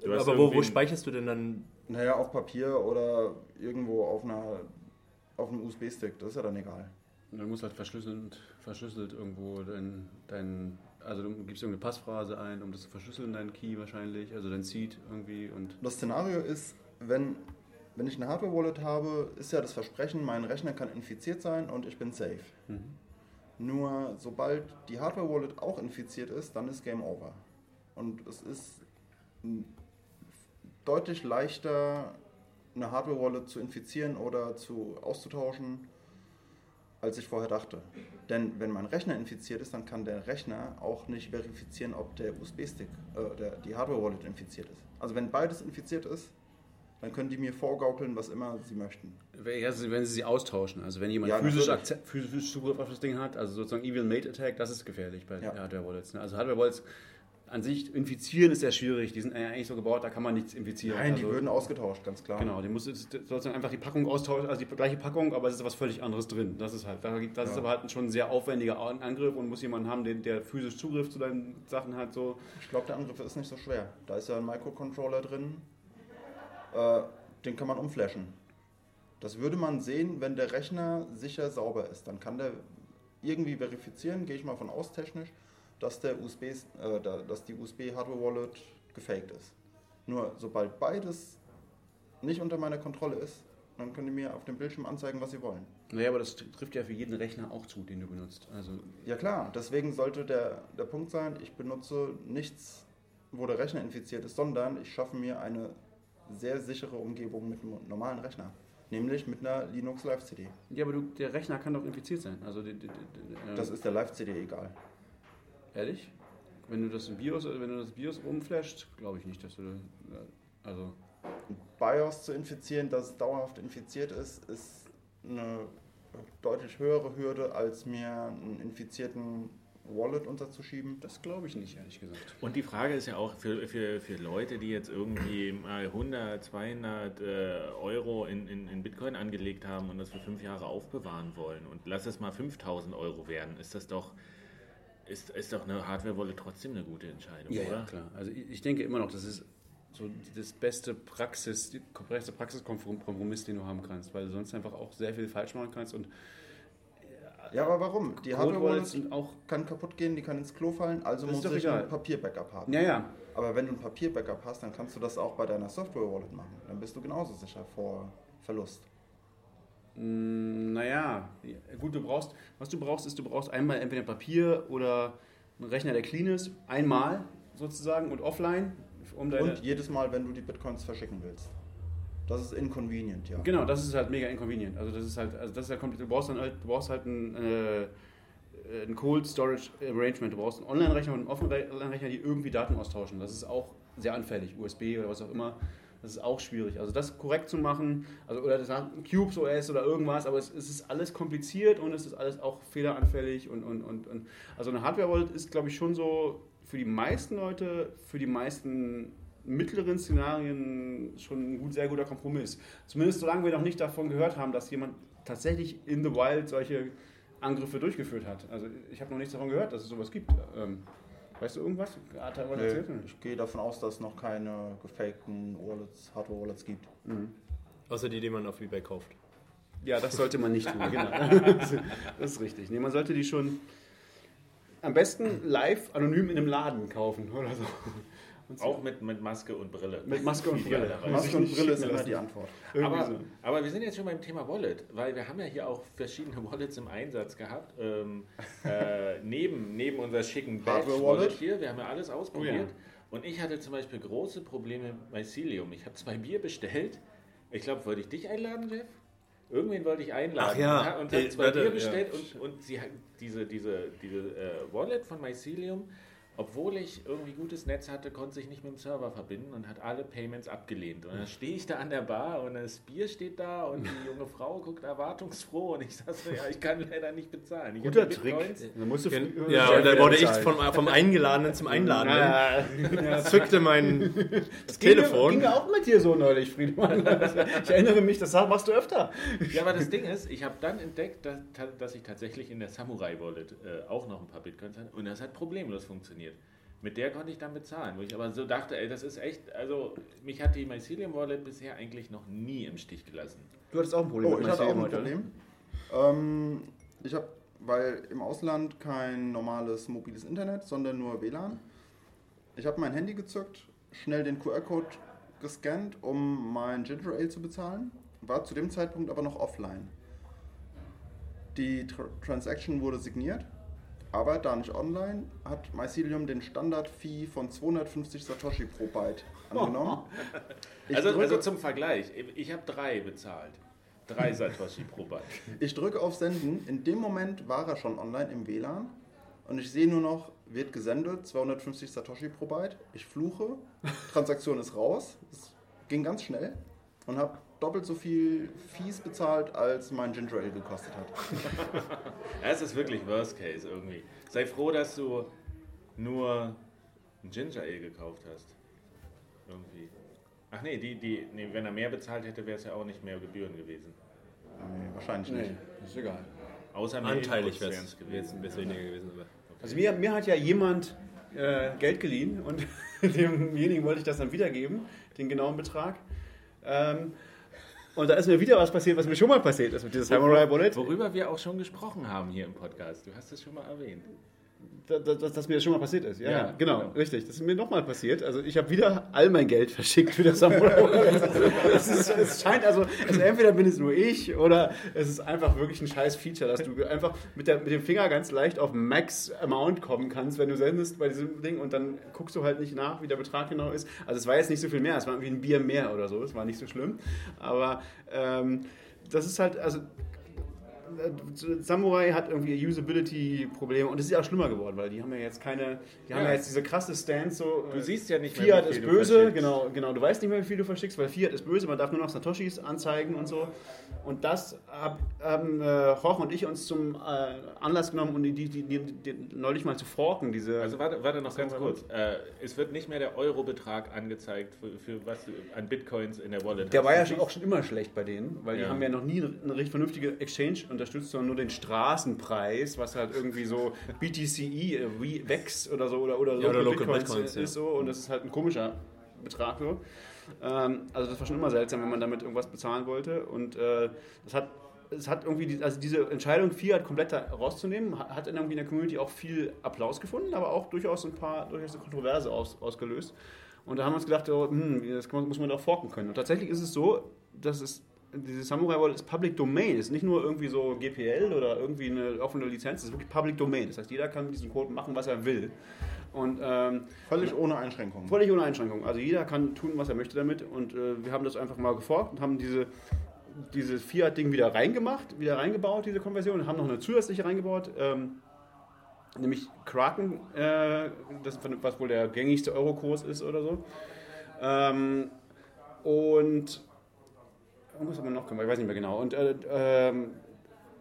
Du aber wo, wo speicherst du denn dann? naja, auf Papier oder irgendwo auf einer auf einem USB-Stick, das ist ja dann egal. Dann musst du halt verschlüsselt, verschlüsselt irgendwo dein, dein, also du gibst irgendeine Passphrase ein, um das zu verschlüsseln, dein Key wahrscheinlich, also dein Seed irgendwie und Das Szenario ist, wenn, wenn ich eine Hardware-Wallet habe, ist ja das Versprechen, mein Rechner kann infiziert sein und ich bin safe. Nur sobald die Hardware-Wallet auch infiziert ist, dann ist Game Over. Und es ist deutlich leichter, eine Hardware-Wallet zu infizieren oder zu auszutauschen, als ich vorher dachte. Denn wenn mein Rechner infiziert ist, dann kann der Rechner auch nicht verifizieren, ob der USB-Stick, äh, der, die Hardware-Wallet infiziert ist. Also wenn beides infiziert ist, dann können die mir vorgaukeln, was immer sie möchten. Wenn sie sie austauschen, also wenn jemand Ja, physisch, physisch Zugriff auf das Ding hat, also sozusagen Evil Mate Attack, das ist gefährlich bei Ja. Hardware-Wallets. Ne? Also Hardware-Wallets an sich infizieren ist sehr schwierig, die sind ja eigentlich so gebaut, da kann man nichts infizieren. Nein, die also, würden ausgetauscht, ganz klar. Genau, die muss sozusagen einfach die Packung austauschen, also die gleiche Packung, aber es ist was völlig anderes drin. Das ist halt, da- das ist Ja. aber halt schon ein sehr aufwendiger An- Angriff und muss jemanden haben, den, der physisch Zugriff zu deinen Sachen hat. So. Ich glaube, der Angriff ist nicht so schwer. Da ist ja ein Microcontroller drin. Äh, den kann man umflashen. Das würde man sehen, wenn der Rechner sicher sauber ist. Dann kann der irgendwie verifizieren, gehe ich mal von aus technisch, dass, der USB, äh, da- dass die USB-Hardware-Wallet gefaked ist. Nur sobald beides nicht unter meiner Kontrolle ist, dann können die mir auf dem Bildschirm anzeigen, was sie wollen. Naja, aber das trifft ja für jeden Rechner auch zu, den du benutzt. Also Ja klar, deswegen sollte der, der Punkt sein, ich benutze nichts, wo der Rechner infiziert ist, sondern ich schaffe mir eine sehr sichere Umgebung mit einem normalen Rechner. Nämlich mit einer Linux Live-CD. Ja, aber du, der Rechner kann doch infiziert sein. Also, die, die, die, äh, Das ist der Live-CD egal. Ehrlich? Wenn du das im BIOS, wenn du das BIOS umflasht, glaube ich nicht, dass du, äh, also BIOS zu infizieren, das es dauerhaft infiziert ist, ist eine deutlich höhere Hürde, als mir einen infizierten Wallet unterzuschieben. das glaube ich nicht, ehrlich gesagt. Und die Frage ist ja auch für, für, für Leute, die jetzt irgendwie mal 100, 200 äh, Euro in, in, in Bitcoin angelegt haben und das für fünf Jahre aufbewahren wollen und lass es mal 5000 Euro werden, ist das doch, ist, ist doch eine Hardware-Wallet trotzdem eine gute Entscheidung, oder? klar. Also ich, ich denke immer noch, das ist so das beste Praxis, beste Praxiskompromiss, den du haben kannst, weil du sonst einfach auch sehr viel falsch machen kannst und Ja, aber warum? Die Cold Hardware Wallet Wallets sind auch kann kaputt gehen, die kann ins Klo fallen, also muss ich ein Papier-Backup haben. ja, ja, Aber wenn du ein Papier-Backup hast, dann kannst du das auch bei deiner Software-Wallet machen. Dann bist du genauso sicher vor Verlust. Mm, Naja, gut, du brauchst, was du brauchst, ist, du brauchst einmal entweder Papier oder einen Rechner, der clean ist, einmal sozusagen und offline, um deine. Und jedes Mal, wenn du die Bitcoins verschicken willst. Das ist inconvenient, ja. Genau, das ist halt mega inconvenient. Also das ist halt, also das ist halt kompliziert. Du brauchst dann halt, du brauchst halt ein, äh, ein Cold Storage Arrangement. Du brauchst einen Online-Rechner und einen offenen Online-Rechner, die irgendwie Daten austauschen. Das ist auch sehr anfällig. USB oder was auch immer. Das ist auch schwierig. Also das korrekt zu machen, also oder das Cubes OS oder irgendwas, aber es, es ist alles kompliziert und es ist alles auch fehleranfällig und, und, und, und also eine Hardware-Wallet ist, glaube ich, schon so für die meisten Leute, für die meisten mittleren Szenarien schon ein gut, sehr guter Kompromiss. Zumindest solange wir noch nicht davon gehört haben, dass jemand tatsächlich in the wild solche Angriffe durchgeführt hat. Also ich habe noch nichts davon gehört, dass es sowas gibt. Ähm, weißt du irgendwas? Hat er was Nee, erzählt? ich gehe davon aus, dass es noch keine gefakten Wallets, Hardware-Wallets gibt. Außer die, die man auf Ebay kauft. Ja, das sollte man nicht tun, genau. Das ist richtig. Nee, man sollte die schon am besten live anonym in einem Laden kaufen oder so. Auch mit, mit Maske und Brille. Mit Maske und Brille. Idealerweise. Maske und Brille ist schicken immer die Antwort. Aber, so. aber wir sind jetzt schon beim Thema Wallet, weil wir haben ja hier auch verschiedene Wallets im Einsatz gehabt. Ähm, äh, neben, neben unserer schicken Badge-Wallet Wallet. hier, wir haben ja alles ausprobiert. Oh Und ich hatte zum Beispiel große Probleme bei Cilium. Ich habe zwei Bier bestellt. Ich glaube, wollte ich dich einladen, Jeff? Irgendwen wollte ich einladen. Ach ja, Und ha- Und äh, habe zwei Bier ja. bestellt und, und sie hat diese, diese, diese äh, Wallet von Mycelium, obwohl ich irgendwie gutes Netz hatte, konnte sich nicht mit dem Server verbinden und hat alle Payments abgelehnt. Und dann stehe ich da an der Bar und das Bier steht da und die junge Frau guckt erwartungsfroh und ich sage so, ja, ich kann leider nicht bezahlen. Ich Guter Trick. Dann musst du Ja, und dann wurde ich vom, vom Eingeladenen zum Einladenden. Ja, Zückte mein das Ging Telefon. ja auch mit dir so neulich, Friedmann. Ich erinnere mich, das machst du öfter. Ja, aber das Ding ist, ich habe dann entdeckt, dass, dass ich tatsächlich in der Samurai Wallet äh, auch noch ein paar Bitcoins hatte und das hat problemlos funktioniert. Mit der konnte ich dann bezahlen, wo ich aber so dachte, ey, das ist echt, also mich hat die Mycelium Wallet bisher eigentlich noch nie im Stich gelassen. Du hattest auch ein Problem Oh, ich hatte auch ein heute? Problem. Ähm, ich habe, weil im Ausland kein normales mobiles Internet, sondern nur WLAN. Ich habe mein Handy gezückt, schnell den QR-Code gescannt, um mein Ginger Ale zu bezahlen, war zu dem Zeitpunkt aber noch offline. Die Tr Transaction wurde signiert, aber da nicht online, hat Mycelium den Standard-Fee von 250 Satoshi pro Byte angenommen. Ich Also, drücke- also zum Vergleich, ich habe drei bezahlt. Drei Satoshi pro Byte. Ich drücke auf Senden. In dem Moment war er schon online im WLAN. Und ich sehe nur noch, wird gesendet, 250 Satoshi pro Byte. Ich fluche, Transaktion ist raus. Es ging ganz schnell. Und habe doppelt so viel Fees bezahlt, als mein Ginger Ale gekostet hat. Ja, es ist wirklich Worst Case irgendwie. Sei froh, dass du nur ein Ginger Ale gekauft hast. Irgendwie. Ach nee, die, die, nee, wenn er mehr bezahlt hätte, wäre es ja auch nicht mehr Gebühren gewesen. Nee, wahrscheinlich nicht. Nee, ist egal. Außer Anteilig wäre es gewesen. weniger gewesen. Aber. Also mir, mir hat ja jemand äh, Geld geliehen und demjenigen wollte ich das dann wiedergeben, den genauen Betrag. Ähm, und da ist mir wieder was passiert, was mir schon mal passiert ist mit dieser Samurai Wallet. Worüber wir auch schon gesprochen haben hier im Podcast. Du hast es schon mal erwähnt. Dass, dass, dass mir das schon mal passiert ist. Ja, Ja, genau, genau. richtig. Das ist mir nochmal passiert. Also ich habe wieder all mein Geld verschickt für das Samurai. es scheint also, also entweder bin es nur ich oder es ist einfach wirklich ein scheiß Feature, dass du einfach mit, der, mit dem Finger ganz leicht auf Max Amount kommen kannst, wenn du sendest bei diesem Ding und dann guckst du halt nicht nach, wie der Betrag genau ist. Also es war jetzt nicht so viel mehr, es war irgendwie ein Bier mehr oder so, es war nicht so schlimm. Aber ähm, das ist halt, also Samurai hat irgendwie Usability-Probleme und es ist ja auch schlimmer geworden, weil die haben ja jetzt keine, die haben Ja. ja jetzt diese krasse Stance so. Du äh, siehst ja nicht mehr, Fiat ist böse, genau, genau. Du weißt nicht mehr, wie viel du verschickst, weil Fiat ist böse, man darf nur noch Satoshis anzeigen und so. Und das hab, haben äh, Jorge und ich uns zum äh, Anlass genommen, um die, die, die, die, neulich mal zu forken, diese. Also warte, warte noch ganz kurz. Äh, es wird nicht mehr der Euro-Betrag angezeigt, für, für was du an Bitcoins in der Wallet Der hast. war ja schon, auch schon immer schlecht bei denen, weil die Ja. haben ja noch nie eine richtig vernünftige Exchange unterstützt, sondern nur den Straßenpreis, was halt irgendwie so BTCE, äh, wie Vex oder so oder, oder, Ja, oder Local Local Bitcoins, ist ja. so und das ist halt ein komischer Betrag so. Ähm, also das war schon immer seltsam, wenn man damit irgendwas bezahlen wollte. Und äh, das hat es hat irgendwie, die, also diese Entscheidung, Fiat komplett da rauszunehmen, hat, in der Community auch viel Applaus gefunden, aber auch durchaus ein paar, durchaus eine Kontroverse aus, ausgelöst. Und da haben wir uns gedacht, oh, hm, das muss man doch forken können. Und tatsächlich ist es so, dass es diese Samurai Wallet ist Public Domain, ist nicht nur irgendwie so GPL oder irgendwie eine offene Lizenz, es ist wirklich Public Domain. Das heißt, jeder kann mit diesem Code machen, was er will. Und ähm, Völlig ohne Einschränkungen. Völlig ohne Einschränkung. Also jeder kann tun, was er möchte damit. Und äh, wir haben das einfach mal geforkt und haben diese, dieses Fiat-Ding wieder reingemacht, wieder reingebaut, diese Konversion, und haben noch eine zusätzliche reingebaut. Ähm, nämlich Kraken, äh, das, was wohl der gängigste Eurokurs ist oder so. Ähm, und irgendwas haben wir noch gemacht, ich weiß nicht mehr genau. Und, äh, ähm,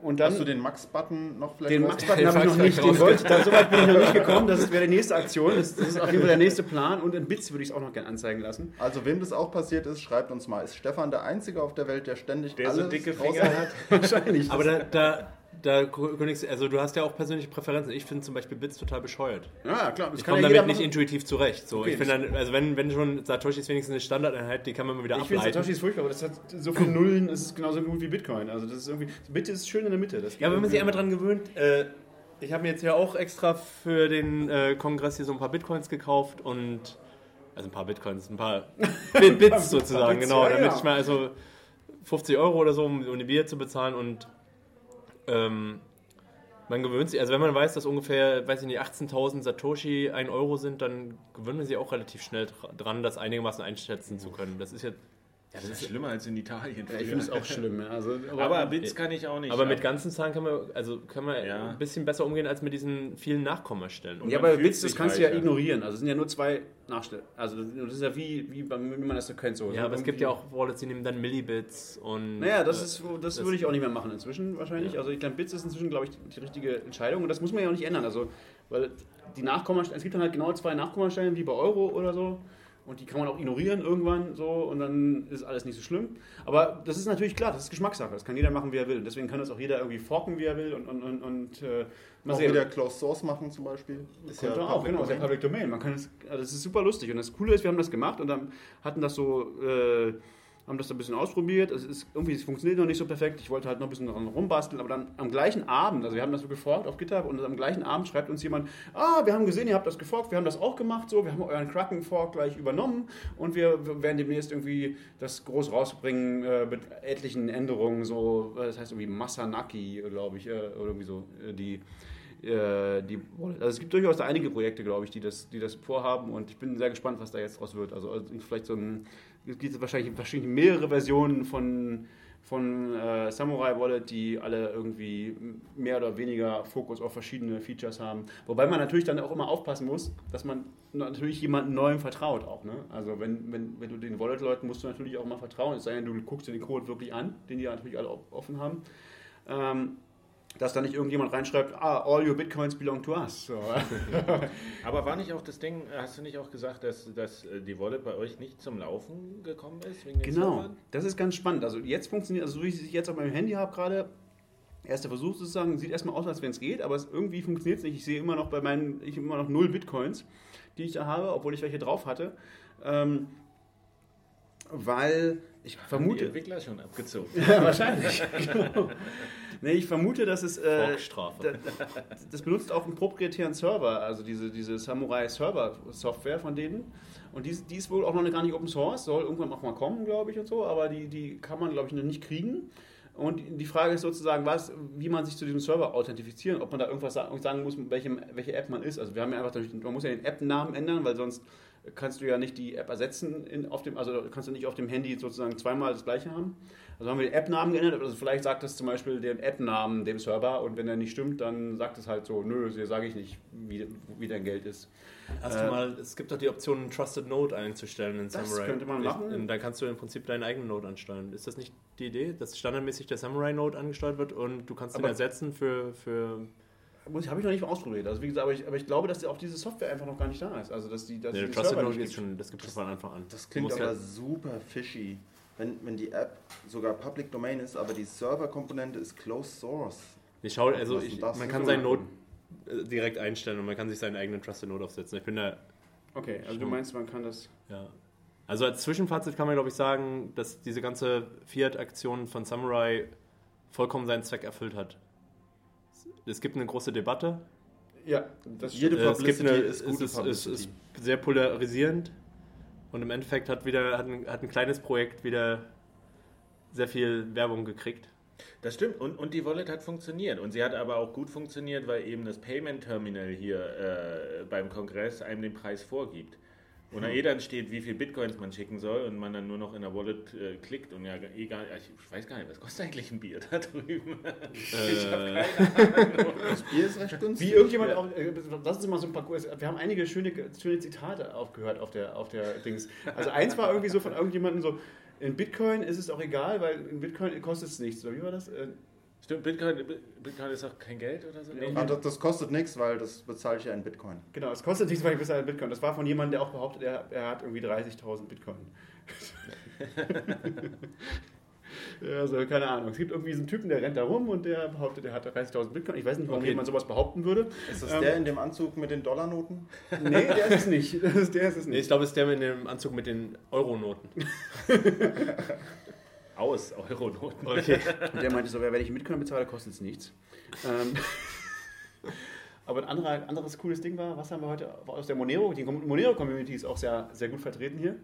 und dann Hast du den Max-Button noch vielleicht den Max-Button habe ich noch nicht, den wollte, da, so weit bin ich noch nicht gekommen, das wäre die nächste Aktion, das, das ist auf jeden Fall der nächste Plan und in Bits würde ich es auch noch gerne anzeigen lassen. Also wem das auch passiert ist, schreibt uns mal. Ist Stefan der Einzige auf der Welt, der ständig Der alles so dicke Finger hat. Wahrscheinlich. Aber da, da, da kündigst also du hast ja auch persönliche Präferenzen. Ich finde zum Beispiel Bits total bescheuert. ja, klar, Ich komme ja damit nicht machen. intuitiv zurecht. So, Okay, ich finde dann, also wenn, wenn schon Satoshi ist wenigstens eine Standardeinheit, die kann man mal wieder Ich finde ableiten. Satoshi ist furchtbar, aber das hat so viele Nullen, es ist genauso gut wie Bitcoin. Also das ist irgendwie, Bit ist schön in der Mitte. Ja, wenn man sich einmal dran gewöhnt, äh, ich habe mir jetzt ja auch extra für den äh, Kongress hier so ein paar Bitcoins gekauft und also ein paar Bitcoins, ein paar Bit- Bits sozusagen, genau, damit ich mal also 50 Euro oder so, um, um eine Bier zu bezahlen und ähm, man gewöhnt sich, also wenn man weiß, dass ungefähr, weiß ich nicht, 18.000 Satoshi 1 Euro sind, dann gewöhnt man sich auch relativ schnell dra- dran, das einigermaßen einschätzen zu können. Das ist ja, Ja, das ist schlimmer als in Italien. Ja, ich finde es auch schlimm. ja. Also, Aber Bits kann ich auch nicht. aber mit ab. ganzen Zahlen kann man, also kann man Ja. ein bisschen besser umgehen als mit diesen vielen Nachkommastellen. Und ja, aber Bits, das kannst du ja ignorieren. Also es sind ja nur zwei Nachstellen. Also das ist ja wie, wie, wie man das so kennt. So. Ja, So aber es gibt ja auch Wallets, die nehmen dann Millibits und. Naja, das, ist, das, das- würde ich auch nicht mehr machen inzwischen wahrscheinlich. Also ich glaube, Bits ist inzwischen, glaube ich, die richtige Entscheidung und das muss man ja auch nicht ändern. Also, weil die Nachkommastellen, es gibt dann halt genau zwei Nachkommastellen wie bei Euro oder so und die kann man auch ignorieren irgendwann so und dann ist alles nicht so schlimm. Aber das ist natürlich klar, das ist Geschmackssache. Das kann jeder machen, wie er will. Und deswegen kann das auch jeder irgendwie forken, wie er will und, und, und, und äh, mal Auch sehen. wieder Closed Source machen zum Beispiel. Ist Könnte auch, genau, ist ja. Public Domain. Man kann es, also das ist super lustig. Und das Coole ist, wir haben das gemacht und dann hatten das so, äh, haben das ein bisschen ausprobiert. Es ist irgendwie, es funktioniert noch nicht so perfekt. Ich wollte halt noch ein bisschen dran rumbasteln, aber dann am gleichen Abend, also wir haben das so geforkt auf GitHub und am gleichen Abend schreibt uns jemand, ah, wir haben gesehen, ihr habt das geforkt, wir haben das auch gemacht, so, wir haben euren Kraken-Fork gleich übernommen und wir werden demnächst irgendwie das groß rausbringen äh, mit etlichen Änderungen, so, äh, das heißt irgendwie Masanaki, glaube ich, äh, oder irgendwie so, äh, die äh, die. Also es gibt durchaus da einige Projekte, glaube ich, die das, die das vorhaben und ich bin sehr gespannt, was da jetzt draus wird. Also, also vielleicht so ein, es gibt wahrscheinlich, wahrscheinlich mehrere Versionen von, von äh, Samurai Wallet, die alle irgendwie mehr oder weniger Fokus auf verschiedene Features haben. Wobei man natürlich dann auch immer aufpassen muss, dass man natürlich jemandem Neuem vertraut auch. Ne? Also wenn, wenn, wenn du den Wallet-Leuten musst du natürlich auch mal vertrauen, es sei denn, du guckst dir den Code wirklich an, den die natürlich alle offen haben. Ähm, dass da nicht irgendjemand reinschreibt, ah, all your Bitcoins belong to us. So. Aber war nicht auch das Ding, hast du nicht auch gesagt, dass, dass äh, die Wallet bei euch nicht zum Laufen gekommen ist? Genau, Servern? das ist ganz spannend. Also jetzt funktioniert, also so wie ich es jetzt auf meinem Handy habe gerade, erster Versuch sozusagen, sieht erstmal aus, als wenn es geht, aber es, irgendwie funktioniert es nicht. Ich sehe immer noch bei meinen, ich habe immer noch null Bitcoins, die ich da habe, obwohl ich welche drauf hatte. Ähm, weil ich Haben die vermute, Entwickler schon abgezogen. ja, wahrscheinlich. genau. nee, ich vermute, dass es äh, das benutzt auch einen proprietären Server, also diese, diese Samurai Server Software von denen. Und die, die ist wohl auch noch gar nicht Open Source, soll irgendwann auch mal kommen, glaube ich, und so, aber die, die kann man, glaube ich, noch nicht kriegen. Und die Frage ist sozusagen, was, wie man sich zu diesem Server authentifizieren, ob man da irgendwas sa- sagen muss, welche, welche App man ist. Also wir haben ja einfach, man muss ja den App-Namen ändern, weil sonst kannst du ja nicht die App ersetzen in, auf dem, also kannst du nicht auf dem Handy sozusagen zweimal das gleiche haben. Also haben wir den App-Namen geändert, also vielleicht sagt das zum Beispiel den App-Namen dem Server und wenn der nicht stimmt, dann sagt es halt so, nö, dir sage ich nicht, wie, wie dein Geld ist. Hast Äh, du mal, es gibt doch die Option, einen Trusted Node einzustellen in Das Samurai. könnte man machen. Und dann kannst du im Prinzip deinen eigenen Node ansteuern. Ist das nicht die Idee, dass standardmäßig der Samurai Node angesteuert wird und du kannst ihn ersetzen für, für Muss- Habe ich noch nicht mal ausprobiert. Also wie gesagt, aber ich, aber ich glaube, dass auch diese Software einfach noch gar nicht da ist. Also dass die, dass nee, die Trusted Node nicht gibt schon, das gibt es von Anfang an. Das klingt aber ja- super fishy. Wenn, wenn die App sogar Public Domain ist, aber die Serverkomponente ist Closed Source. Ich schaue, also ist ich, das? man kann ist seinen so Node äh, direkt einstellen und man kann sich seinen eigenen Trusted Node aufsetzen. Ich bin da, Okay, also du meinst, man kann das. ja. Also als Zwischenfazit kann man, glaube ich, sagen, dass diese ganze Fiat-Aktion von Samurai vollkommen seinen Zweck erfüllt hat. Es gibt eine große Debatte. Ja, das Jede Äh, es, gibt Publicity eine, ist es, gute ist, es Publicity. ist sehr polarisierend. Und im Endeffekt hat, wieder, hat, ein, hat ein kleines Projekt wieder sehr viel Werbung gekriegt. Das stimmt. Und, und die Wallet hat funktioniert. Und sie hat aber auch gut funktioniert, weil eben das Payment Terminal hier äh, beim Kongress einem den Preis vorgibt. Und da eh dann steht, wie viel Bitcoins man schicken soll und man dann nur noch in der Wallet äh, klickt und ja, egal, ich weiß gar nicht, was kostet eigentlich ein Bier da drüben? ich habe Äh, keine Das Bier ist recht günstig. Wie irgendjemand auch, äh, lass uns mal so ein paar, kurz- wir haben einige schöne, schöne Zitate aufgehört auf der, auf der Dings. Also eins war irgendwie so von irgendjemandem so, in Bitcoin ist es auch egal, weil in Bitcoin kostet es nichts. Oder wie war das? Stimmt, Bitcoin, Bitcoin ist auch kein Geld oder so? Nee. Ah, das, das kostet nichts, weil das bezahle ich ja in Bitcoin. Genau, es kostet nichts, weil ich besser Bitcoin. Das war von jemandem, der auch behauptet, er, er hat irgendwie 30.000 Bitcoin. also keine Ahnung. Es gibt irgendwie so einen Typen, der rennt da rum und der behauptet, er hat 30.000 Bitcoin. Ich weiß nicht, warum Okay. jemand sowas behaupten würde. Ist das Ähm, der in dem Anzug mit den Dollarnoten? Nee, der ist es nicht. Ist, der ist es nee, nicht. ich glaube, es ist der mit dem Anzug mit den Euronoten. Aus Euronoten. Okay. Und der meinte so, wenn ich Bitcoin bezahle, kostet es nichts. Ähm, aber ein anderer, anderes cooles Ding war, was haben wir heute aus der Monero? Die Monero-Community ist auch sehr, sehr gut vertreten hier.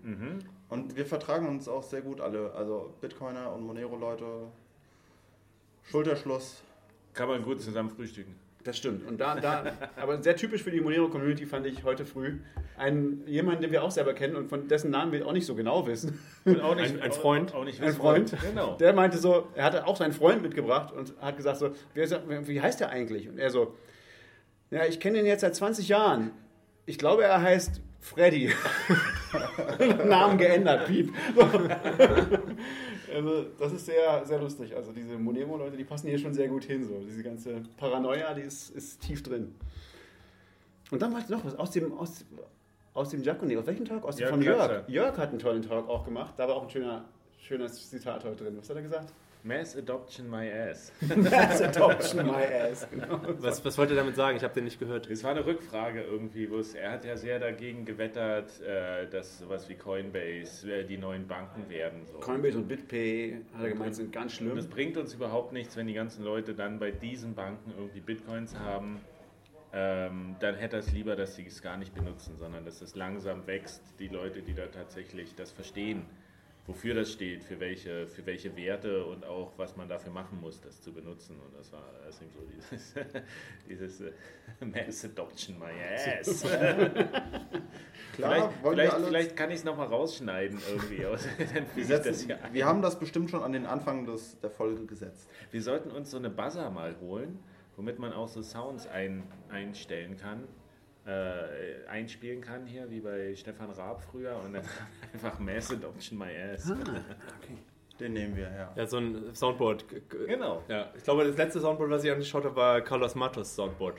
Und wir vertragen uns auch sehr gut alle. Also Bitcoiner und Monero-Leute. Schulterschluss. Kann man gut zusammen frühstücken. Das stimmt. Und da, da, aber sehr typisch für die Monero-Community fand ich heute früh einen, jemanden, den wir auch selber kennen und von dessen Namen wir auch nicht so genau wissen. Und auch Ein- ein Freund. Auch nicht Ein Freund. Genau. Der meinte so, er hatte auch seinen Freund mitgebracht und hat gesagt so, wie heißt der eigentlich? Und er so, ja, ich kenne ihn jetzt seit 20 Jahren. Ich glaube, er heißt Freddy. Namen geändert, piep. also, das ist sehr, sehr lustig. Also diese Monero-Leute, die passen hier schon sehr gut hin. So. Diese ganze Paranoia, die ist, ist tief drin. Und dann war noch was aus dem, aus, aus dem Giacomo. Auf welchem Talk? Aus dem Jörg von Jörg. Jörg hat einen tollen Talk auch gemacht. Da war auch ein schöner, schönes Zitat heute drin. Was hat er gesagt? Mass Adoption My Ass. That's adoption my ass. Genau. Was, was wollte er damit sagen? Ich habe den nicht gehört. Es war eine Rückfrage irgendwie, wo es, er hat ja sehr dagegen gewettert, äh, dass sowas wie Coinbase äh, die neuen Banken werden. So. Coinbase und BitPay, hat er gemeint, sind ganz Und es schlimm. bringt uns überhaupt nichts, wenn die ganzen Leute dann bei diesen Banken irgendwie Bitcoins haben. Ähm, dann hätte er es lieber, dass sie es gar nicht benutzen, sondern dass es langsam wächst, die Leute, die da tatsächlich das verstehen, wofür das steht, für welche, für welche Werte und auch, was man dafür machen muss, das zu benutzen. Und das war deswegen so dieses, dieses äh, Mass Adoption My Ass. Klar, vielleicht, vielleicht, alle. vielleicht kann ich es nochmal rausschneiden irgendwie. wir, setzen, das hier ein. wir haben das bestimmt schon an den Anfang des, der Folge gesetzt. Wir sollten uns so eine Buzzer mal holen, womit man auch so Sounds ein, einstellen kann, äh, einspielen kann hier, wie bei Stefan Raab früher und dann einfach Mass Adoption My Ass. Den nehmen wir, ja. Ja, so ein Soundboard. Genau. Ja, ich glaube, das letzte Soundboard, was ich angeschaut habe, war Carlos Matos Soundboard.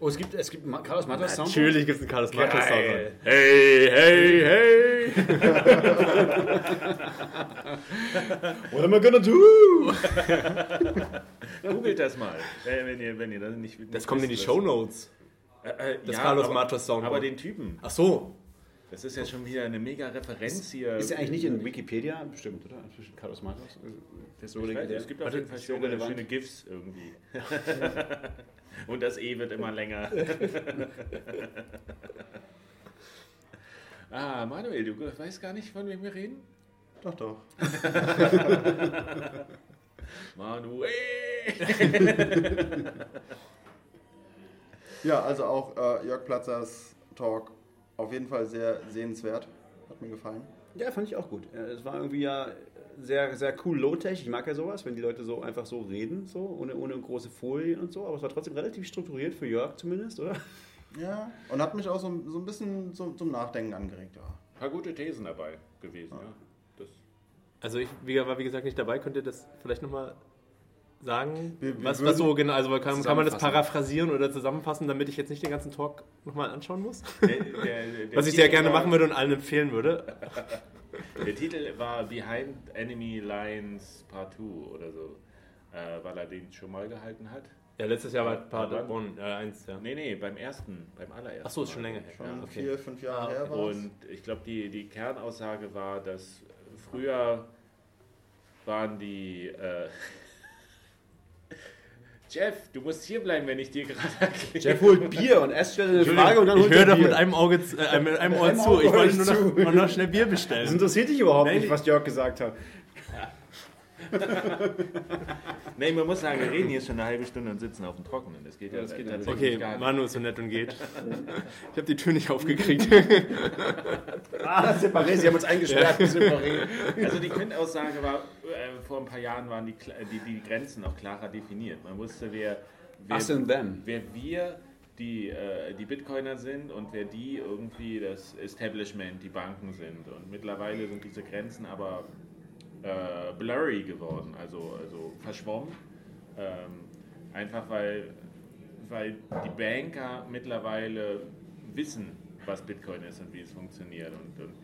Oh, es gibt, es gibt Ma- Carlos Matos Sound. Natürlich gibt es ein Carlos Matos. Soundboard. Hey, hey, hey! What am I gonna do? Googelt das mal, wenn, ihr, wenn ihr das nicht, nicht Das kommt in die Show Notes. Äh, äh, Das ja, Carlos Matos Soundboard. Aber den Typen. Ach so. Das ist ja schon wieder eine mega Referenz hier. Ist er eigentlich nicht in Wikipedia? Bestimmt, oder? Zwischen Carlos Matos. Der so weiß, legendär. es gibt auf jeden Fall schöne, relevant. schöne GIFs irgendwie. Und das E wird immer länger. ah, Manuel, du weißt gar nicht, von wem wir reden? Doch, doch. Manuel! Ja, also auch äh, Jörg Platzers Talk auf jeden Fall sehr sehenswert. Hat mir gefallen. Ja, fand ich auch gut. Äh, Es war irgendwie ja sehr, sehr cool Low-Tech. Ich mag ja sowas, wenn die Leute so einfach so reden, so ohne, ohne große Folien und so. Aber es war trotzdem relativ strukturiert für Jörg zumindest, oder? Ja, und hat mich auch so, so ein bisschen zum, zum Nachdenken angeregt. Ja. Ein paar gute Thesen dabei gewesen, ja. Das, Also ich war wie gesagt nicht dabei. Könnt ihr das vielleicht nochmal sagen? Wir- wir was, was so genau, also kann, kann man das paraphrasieren oder zusammenfassen, damit ich jetzt nicht den ganzen Talk nochmal anschauen muss? der, der, der Was ich sehr gerne war, machen würde und allen empfehlen würde. Der Titel war Behind Enemy Lines Part 2 oder so, äh, weil er den schon mal gehalten hat. Ja, letztes Jahr war Part wann? 1, äh, eins, ja. Nee, nee, beim ersten, beim allerersten. Ach so, ist schon länger her. Schon Ja, okay. vier, fünf Jahre Ah, her war Und ich glaube, die, die Kernaussage war, dass früher waren die. Äh Jeff, du musst hier bleiben, wenn ich dir gerade erkläre. Jeff holt Bier und erst stellt eine Frage und dann ich holt höre er doch Bier. mit einem Auge, zu- äh, mit einem Ohr zu. Ich wollte höre nur ich noch, wollte noch schnell Bier Das bestellen. interessiert dich überhaupt Nein, nicht, was Jörg gesagt hat. Nee, man muss sagen, wir reden hier schon eine halbe Stunde und sitzen auf dem Trockenen. Das geht ja, das geht tatsächlich Okay, gar nicht. Manu ist so nett und geht. Ich habe die Tür nicht aufgekriegt. Ah, Separé, sie haben uns eingesperrt. Separé. Also die Quintaussage war, äh, vor ein paar Jahren waren die, Kla- die, die Grenzen auch klarer definiert. Man wusste, wer, wer, Us and them. wer wir, die, äh, die Bitcoiner sind und wer die irgendwie das Establishment, die Banken sind. Und mittlerweile sind diese Grenzen aber äh, blurry geworden, also, also verschwommen. Ähm, einfach weil, weil die Banker mittlerweile wissen, was Bitcoin ist und wie es funktioniert. Und, und äh,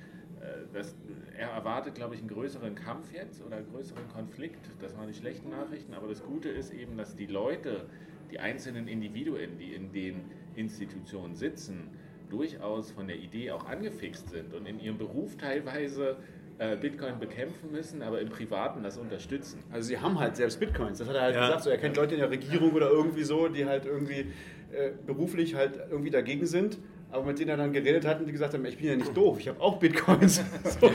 das, er erwartet, glaube ich, einen größeren Kampf jetzt oder einen größeren Konflikt. Das waren die schlechten Nachrichten. Aber das Gute ist eben, dass die Leute, die einzelnen Individuen, die in den Institutionen sitzen, durchaus von der Idee auch angefixt sind und in ihrem Beruf teilweise äh, Bitcoin bekämpfen müssen, aber im Privaten das unterstützen. Also sie haben halt selbst Bitcoins. Das hat er halt Ja. gesagt. So, er kennt Leute in der Regierung oder irgendwie so, die halt irgendwie äh, beruflich halt irgendwie dagegen sind. Aber mit denen er dann geredet hat und die gesagt haben, ich bin ja nicht doof, ich habe auch Bitcoins. so.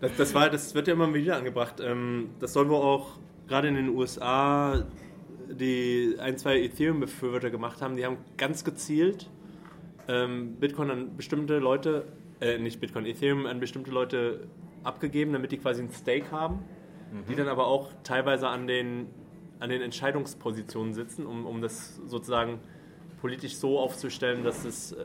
Das, das, war, das wird ja immer wieder angebracht. Ähm, Das soll wohl auch gerade in den USA die ein, zwei Ethereum-Befürworter gemacht haben. Die haben ganz gezielt ähm, Bitcoin an bestimmte Leute, äh, nicht Bitcoin, Ethereum an bestimmte Leute abgegeben, damit die quasi ein Stake haben, die dann aber auch teilweise an den, an den Entscheidungspositionen sitzen, um, um das sozusagen politisch so aufzustellen, dass es äh,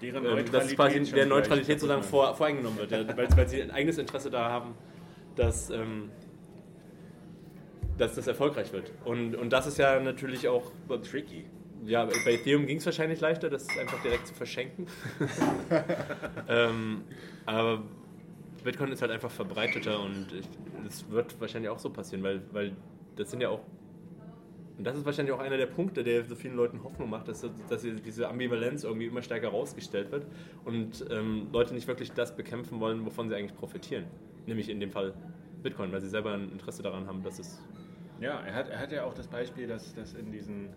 Deren ähm, dass quasi der Neutralität sozusagen vor, voreingenommen wird, ja, weil, weil sie ein eigenes Interesse da haben, dass, ähm, dass das erfolgreich wird. Und, und das ist ja natürlich auch. Tricky. ja, bei Ethereum ging es wahrscheinlich leichter, das einfach direkt zu verschenken. ähm, aber Bitcoin ist halt einfach verbreiteter und es wird wahrscheinlich auch so passieren, weil, weil das sind ja auch und das ist wahrscheinlich auch einer der Punkte, der so vielen Leuten Hoffnung macht, dass, dass diese Ambivalenz irgendwie immer stärker rausgestellt wird und ähm, Leute nicht wirklich das bekämpfen wollen, wovon sie eigentlich profitieren. Nämlich in dem Fall Bitcoin, weil sie selber ein Interesse daran haben, dass es. Ja, er hat, er hat ja auch das Beispiel, dass, dass in diesen,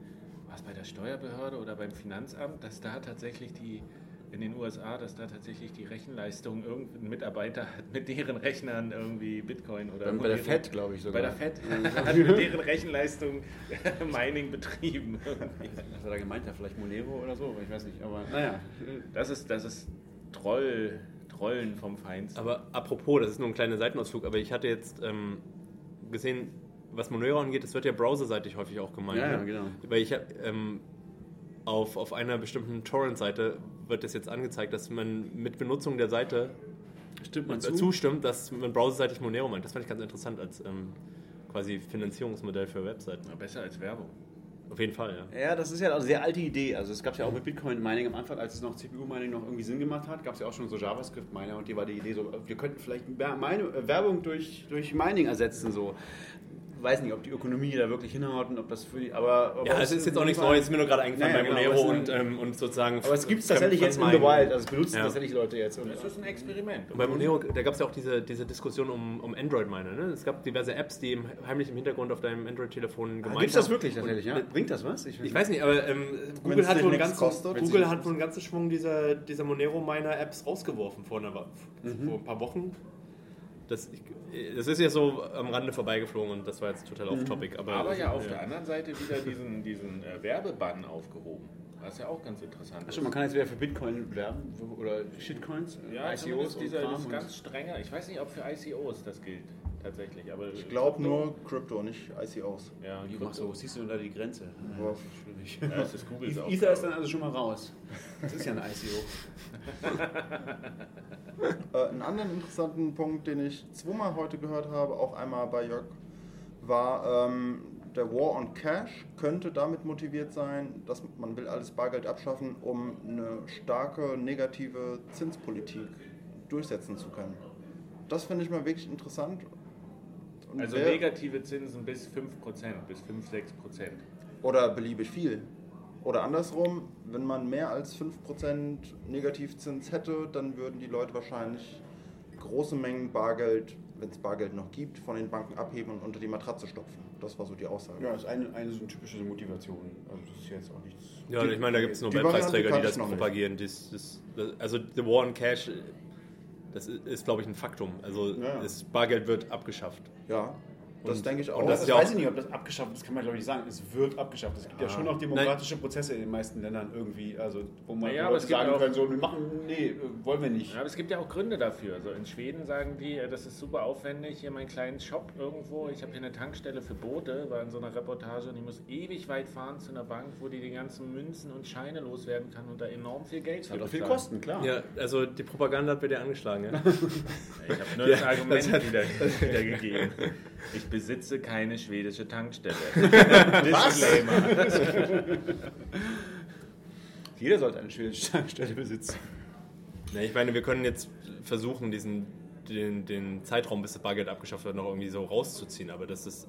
was bei der Steuerbehörde oder beim Finanzamt, dass da tatsächlich die, in den USA, dass da tatsächlich die Rechenleistung irgendein Mitarbeiter hat mit deren Rechnern irgendwie Bitcoin oder. Bei der FED, glaube ich sogar. Bei der FED hat mit deren Rechenleistung Mining betrieben. Was hat er gemeint? Ja, vielleicht Monero oder so, ich weiß nicht. Aber naja. Das ist, das ist Troll, Trollen vom Feinsten. Aber apropos, das ist nur ein kleiner Seitenausflug, aber ich hatte jetzt ähm, gesehen, was Monero angeht, das wird ja browserseitig häufig auch gemeint. Ja, ja, ne? genau. Weil ich ähm, auf, auf einer bestimmten Torrent-Seite wird es jetzt angezeigt, dass man mit Benutzung der Seite Stimmt man zu? zustimmt, dass man browserseitig Monero meint. Das fand ich ganz interessant als ähm, quasi Finanzierungsmodell für Webseiten. Na, besser als Werbung. Auf jeden Fall, ja. Ja, das ist ja eine sehr alte Idee. Also es gab ja auch mit Bitcoin-Mining am Anfang, als es noch CPU-Mining noch irgendwie Sinn gemacht hat, gab es ja auch schon so JavaScript-Miner und die war die Idee so, wir könnten vielleicht äh, Werbung durch, durch Mining ersetzen. So. Weiß nicht, ob die Ökonomie da wirklich hinhaut und ob das für die. Aber, aber Ja, es ist jetzt auch nichts Neues, ist mir nur gerade eingefallen Ja, ja, bei genau, Monero und, ähm, und sozusagen. Aber es gibt es tatsächlich jetzt in the wild, also es benutzen Ja. tatsächlich Leute jetzt. Und, Das ist ein Experiment. Und bei Monero, da gab es ja auch diese, diese Diskussion um, um Android-Miner. Ne? Es gab diverse Apps, die im, heimlich im Hintergrund auf deinem Android-Telefon gemeint Gibt es das haben. wirklich tatsächlich? Ja? Bringt das was? Ich weiß nicht, aber ähm, Google, hat wohl einen ganzen, kostet. Google hat wohl einen ganzen Schwung dieser, dieser Monero-Miner-Apps rausgeworfen vor, einer, vor ein paar Wochen. Das, ich, das ist ja so am Rande vorbeigeflogen und das war jetzt total off-topic. Aber, Aber ja auf der anderen Seite wieder diesen, diesen äh, Werbebann aufgehoben. Was ja auch ganz interessant Achso, man kann jetzt wieder für Bitcoin werben oder Shitcoins, Ja, ICOs ICOs und dieser ist ganz strenger. Ich weiß nicht, ob für ICOs das gilt tatsächlich, aber Ich glaube nur Crypto, nicht ICOs. Ja, Wie machst du, wo siehst du denn da die Grenze? Ja. Schwierig. Ja, das ist Googles Ether ist dann also schon mal raus. Das ist ja ein ICO. Äh, einen anderen interessanten Punkt, den ich zweimal heute gehört habe, auch einmal bei Jörg, war ähm, der War on Cash könnte damit motiviert sein, dass man will alles Bargeld abschaffen, um eine starke negative Zinspolitik durchsetzen zu können. Das finde ich mal wirklich interessant. Also wer- negative Zinsen bis 5%, bis 5, 6%. Oder beliebig viel. Oder andersrum, wenn man mehr als 5% Negativzins hätte, dann würden die Leute wahrscheinlich große Mengen Bargeld, wenn es Bargeld noch gibt, von den Banken abheben und unter die Matratze stopfen. Das war so die Aussage. Ja, das ist eine, eine so eine typische Motivation. Also das ist jetzt auch nichts. Ja, ich meine, da gibt es die Nobelpreisträger, die Variante das propagieren. Das, das, das, also The War on Cash, das ist, ist glaube ich, ein Faktum. Also Ja. das Bargeld wird abgeschafft. Ja, das Und- denke ich auch. und Das, das ja weiß auch- ich nicht, ob das abgeschafft ist, kann man glaube ich nicht sagen. Es wird abgeschafft. Es gibt ja schon noch demokratische Prozesse in den meisten Ländern irgendwie, also wo man wo aber sagen auch- können, so, wir machen, nee, wollen wir nicht. Ja, aber es gibt ja auch Gründe dafür. Also in Schweden sagen die, äh, das ist super aufwendig, hier meinen kleinen Shop irgendwo. Ich habe hier eine Tankstelle für Boote, war in so einer Reportage und ich muss ewig weit fahren zu einer Bank, wo die die ganzen Münzen und Scheine loswerden kann und da enorm viel Geld Das hat doch viel bezahlen. Kosten, klar. Ja, also die Propaganda hat bei dir angeschlagen. Ja? Ich habe nur Ja, das Argument das hat- wieder, wiedergegeben. Ich besitze keine schwedische Tankstelle. Disclaimer. Jeder sollte eine schwedische Tankstelle besitzen. Nee, ich meine, wir können jetzt versuchen, diesen, den, den Zeitraum, bis das Bargeld abgeschafft wird, noch irgendwie so rauszuziehen. Aber das ist,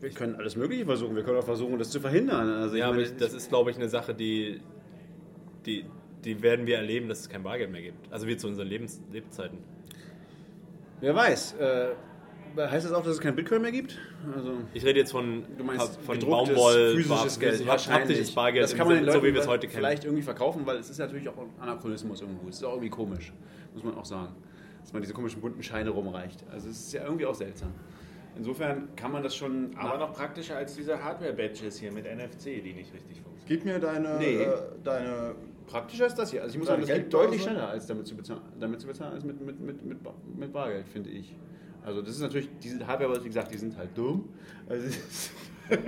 Wir können alles Mögliche versuchen. Wir können auch versuchen, das zu verhindern. Also ja, aber meine, das ist, glaube ich, eine Sache, die, die, die werden wir erleben, dass es kein Bargeld mehr gibt. Also wir zu unseren Lebens, Lebzeiten. wer weiß. Äh, heißt das auch, dass es kein Bitcoin mehr gibt? Also Ich rede jetzt von, Du meinst von Baumwoll, physisches Bar- Geld, wahrscheinlich. haptisches Bargeld, das kann man den Leuten so wie wir es heute kennen. vielleicht irgendwie verkaufen, weil es ist natürlich auch ein Anachronismus irgendwo. Es ist auch irgendwie komisch, muss man auch sagen, dass man diese komischen bunten Scheine rumreicht. Also es ist ja irgendwie auch seltsam. Insofern kann man das schon... Aber noch praktischer als diese Hardware-Badges hier mit NFC, die nicht richtig funktionieren. Gib mir deine, Nee. äh, deine Praktischer ist das hier. Also ich muss sagen, das geht deutlich schneller, als damit zu bezahlen, damit zu bezahlen als mit, mit, mit, mit Bargeld, finde ich. Also das ist natürlich, diese Hardware, wie gesagt, die sind halt dumm. Also,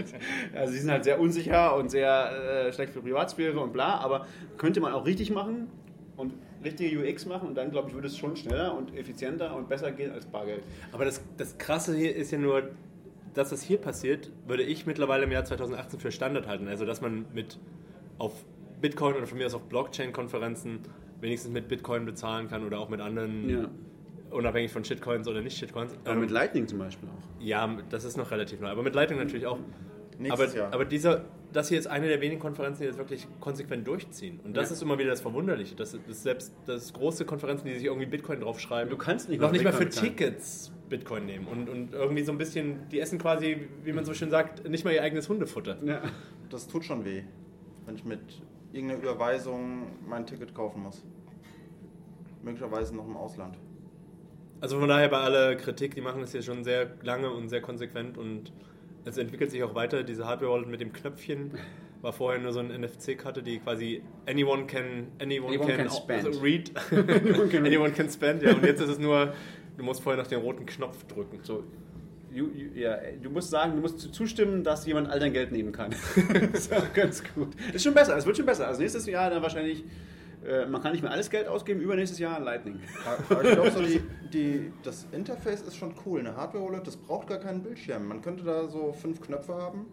also die sind halt sehr unsicher und sehr äh, schlecht für Privatsphäre und bla, aber könnte man auch richtig machen und richtige UX machen und dann, glaube ich, würde es schon schneller und effizienter und besser gehen als Bargeld. Aber das, das Krasse hier ist ja nur, dass das hier passiert, würde ich mittlerweile im Jahr 2018 für Standard halten. Also, dass man mit auf Bitcoin oder von mir aus auf Blockchain-Konferenzen wenigstens mit Bitcoin bezahlen kann oder auch mit anderen, Ja. Unabhängig von Shitcoins oder nicht Shitcoins. Aber Ähm, mit Lightning zum Beispiel auch. ja, das ist noch relativ neu. Aber mit Lightning natürlich auch. Nächstes aber, Jahr. aber dieser, das hier ist eine der wenigen Konferenzen, die das wirklich konsequent durchziehen. Und das Ja. ist immer wieder das Verwunderliche. dass dass selbst das große Konferenzen, die sich irgendwie Bitcoin draufschreiben, Du kannst nicht noch mal nicht mal für bezahlen. Tickets Bitcoin nehmen. Und, und irgendwie so ein bisschen, die essen quasi, wie man so schön sagt, nicht mal ihr eigenes Hundefutter. Ja. Das tut schon weh, wenn ich mit irgendeiner Überweisung mein Ticket kaufen muss. Möglicherweise noch im Ausland. Also von daher bei aller Kritik, die machen das hier schon sehr lange und sehr konsequent und es entwickelt sich auch weiter. Diese Hardware-Wallet mit dem Knöpfchen war vorher nur so eine NFC-Karte, die quasi anyone can, anyone, Anyone can, can spend. also read, anyone can spend, ja. Und jetzt ist es nur, du musst vorher noch den roten Knopf drücken. So, you, you, ja, du musst sagen, du musst zu- zustimmen, dass jemand all dein Geld nehmen kann. das ist auch ganz gut. Ist schon besser, es wird schon besser. Also nächstes Jahr dann wahrscheinlich, äh, man kann nicht mehr alles Geld ausgeben, übernächstes Jahr Lightning. Aber ich glaube, so die, die, das Interface ist schon cool. Eine Hardware-Wallet, das braucht gar keinen Bildschirm. Man könnte da so fünf Knöpfe haben,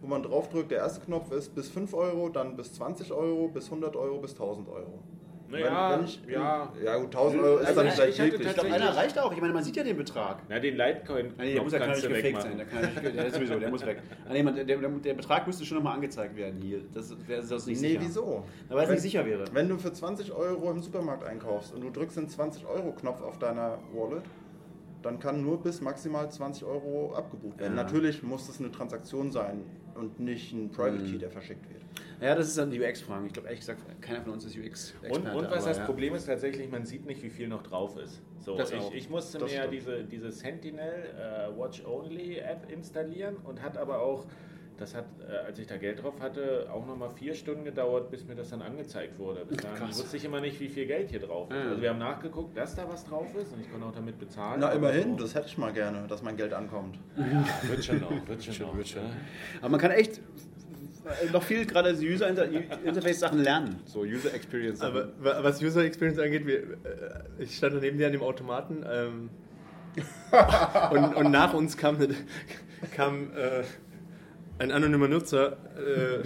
wo man draufdrückt. Der erste Knopf ist bis 5 Euro, dann bis 20 Euro, bis 100 Euro, bis 1000 Euro. Naja, Wenn- ich, ja. Ja, gut, 1000 Euro ist Also dann ich- vielleicht wirklich. Ich glaube, einer reicht auch. Ich meine, man sieht ja den Betrag. Na, den Litecoin nee, der muss ja kannst nicht gefaked sein. Der, kann nicht, der, ist sowieso, der muss weg. Ah, nee, man, der, der, der Betrag müsste schon nochmal angezeigt werden hier. Das wäre das nicht Nee, sicher. wieso? Na, Weil es Wenn- nicht sicher wäre. Wenn du für 20 Euro im Supermarkt einkaufst und du drückst den 20-Euro-Knopf auf deiner Wallet, dann kann nur bis maximal 20 Euro abgebucht werden. Ja. Natürlich muss es eine Transaktion sein und nicht ein Private Mhm. Key, der verschickt wird. Ja, das ist dann die UX-Fragen. Ich glaube, ehrlich gesagt, keiner von uns ist UX-Experte. Und, und was aber das ja. Problem ist tatsächlich, man sieht nicht, wie viel noch drauf ist. So, ich, ich musste Das mir stimmt. diese, diese Sentinel äh, Watch Only App installieren und hat aber auch, das hat, äh, als ich da Geld drauf hatte, auch nochmal vier Stunden gedauert, bis mir das dann angezeigt wurde. Bis dahin Krass. wusste ich immer nicht, wie viel Geld hier drauf ist. Ja. Also wir haben nachgeguckt, dass da was drauf ist und ich konnte auch damit bezahlen. Na, immerhin, das hätte ich mal gerne, dass mein Geld ankommt. wird schon noch, wird schon noch. ne? Aber man kann echt noch viel gerade User Inter Interface-Sachen lernen. So User Experience. -Sachen. Aber wa- was User Experience angeht, wir, äh, ich stand neben dir an dem Automaten ähm, und, und nach uns kam, kam äh, ein anonymer Nutzer, äh,